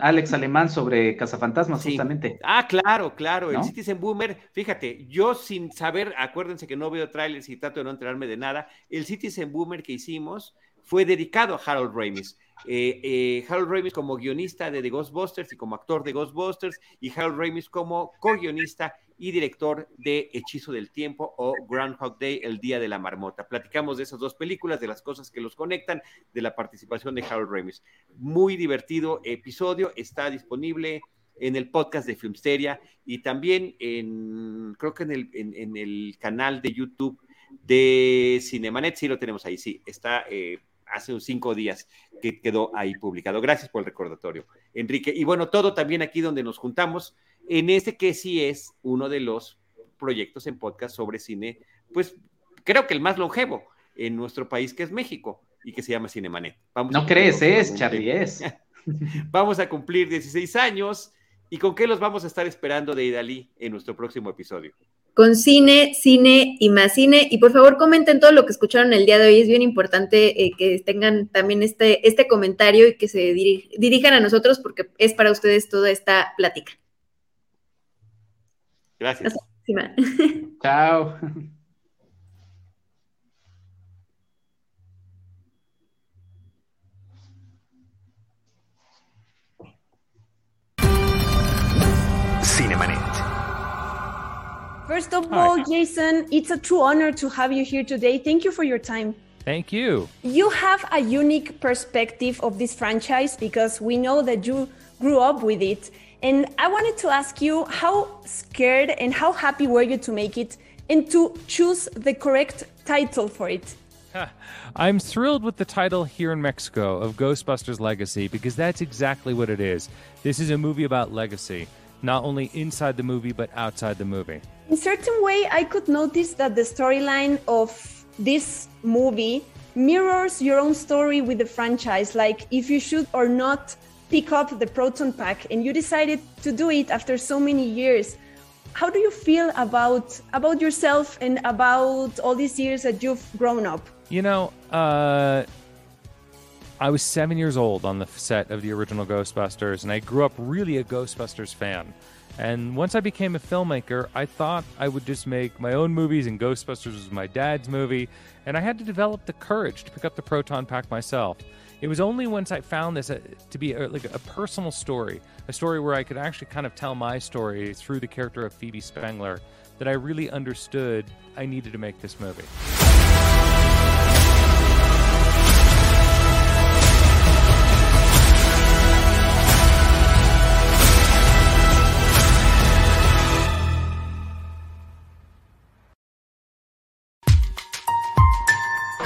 Speaker 4: Alex Alemán sobre Cazafantasmas, justamente.
Speaker 1: Ah, claro, claro. El Citizen Boomer, fíjate, yo sin saber, acuérdense que no veo trailers y trato de no enterarme de nada. El Citizen Boomer que hicimos fue dedicado a Harold Ramis. Eh, eh, Harold Ramis como guionista de The Ghostbusters y como actor de Ghostbusters, y Harold Ramis como co-guionista y director de Hechizo del Tiempo o Groundhog Day, El Día de la Marmota. Platicamos de esas dos películas, de las cosas que los conectan, de la participación de Harold Ramis. Muy divertido episodio, está disponible en el podcast de Filmsteria y también en, creo que en el, en, el canal de YouTube de Cinemanet, sí lo tenemos ahí, sí, está eh, hace cinco días que quedó ahí publicado. Gracias por el recordatorio, Enrique. Y bueno, todo también aquí donde nos juntamos, en este que sí es uno de los proyectos en podcast sobre cine, pues creo que el más longevo en nuestro país, que es México, y que se llama Cinemanet.
Speaker 4: Vamos no crees, es, Charlie, es.
Speaker 1: vamos a cumplir 16 años. ¿Y con qué los vamos a estar esperando de Idalí en nuestro próximo episodio?
Speaker 3: Con cine, cine y más cine. Y por favor comenten todo lo que escucharon el día de hoy. Es bien importante eh, que tengan también este, este comentario y que se dirijan a nosotros porque es para ustedes toda esta plática.
Speaker 1: Gracias.
Speaker 4: Chao.
Speaker 5: First of all, all Jason, it's a true honor to have you here today. Thank you for your time.
Speaker 6: Thank you.
Speaker 5: You have a unique perspective of this franchise because we know that you grew up with it. And I wanted to ask you how scared and how happy were you to make it and to choose the correct title for it?
Speaker 6: I'm thrilled with the title here in Mexico of Ghostbusters Legacy because that's exactly what it is. This is a movie about legacy, not only inside the movie, but outside the movie.
Speaker 5: In certain way i could notice that the storyline of this movie mirrors your own story with the franchise. Like if you should or not pick up the proton pack and you decided to do it after so many years how do you feel about about yourself and about all these years that you've grown up?
Speaker 6: You know uh I was seven years old on the set of the original Ghostbusters, and I grew up really a Ghostbusters fan. And once I became a filmmaker, I thought I would just make my own movies, and Ghostbusters was my dad's movie. And I had to develop the courage to pick up the proton pack myself. It was only once I found this uh, to be a, like a personal story, a story where I could actually kind of tell my story through the character of Phoebe Spengler, that I really understood I needed to make this movie.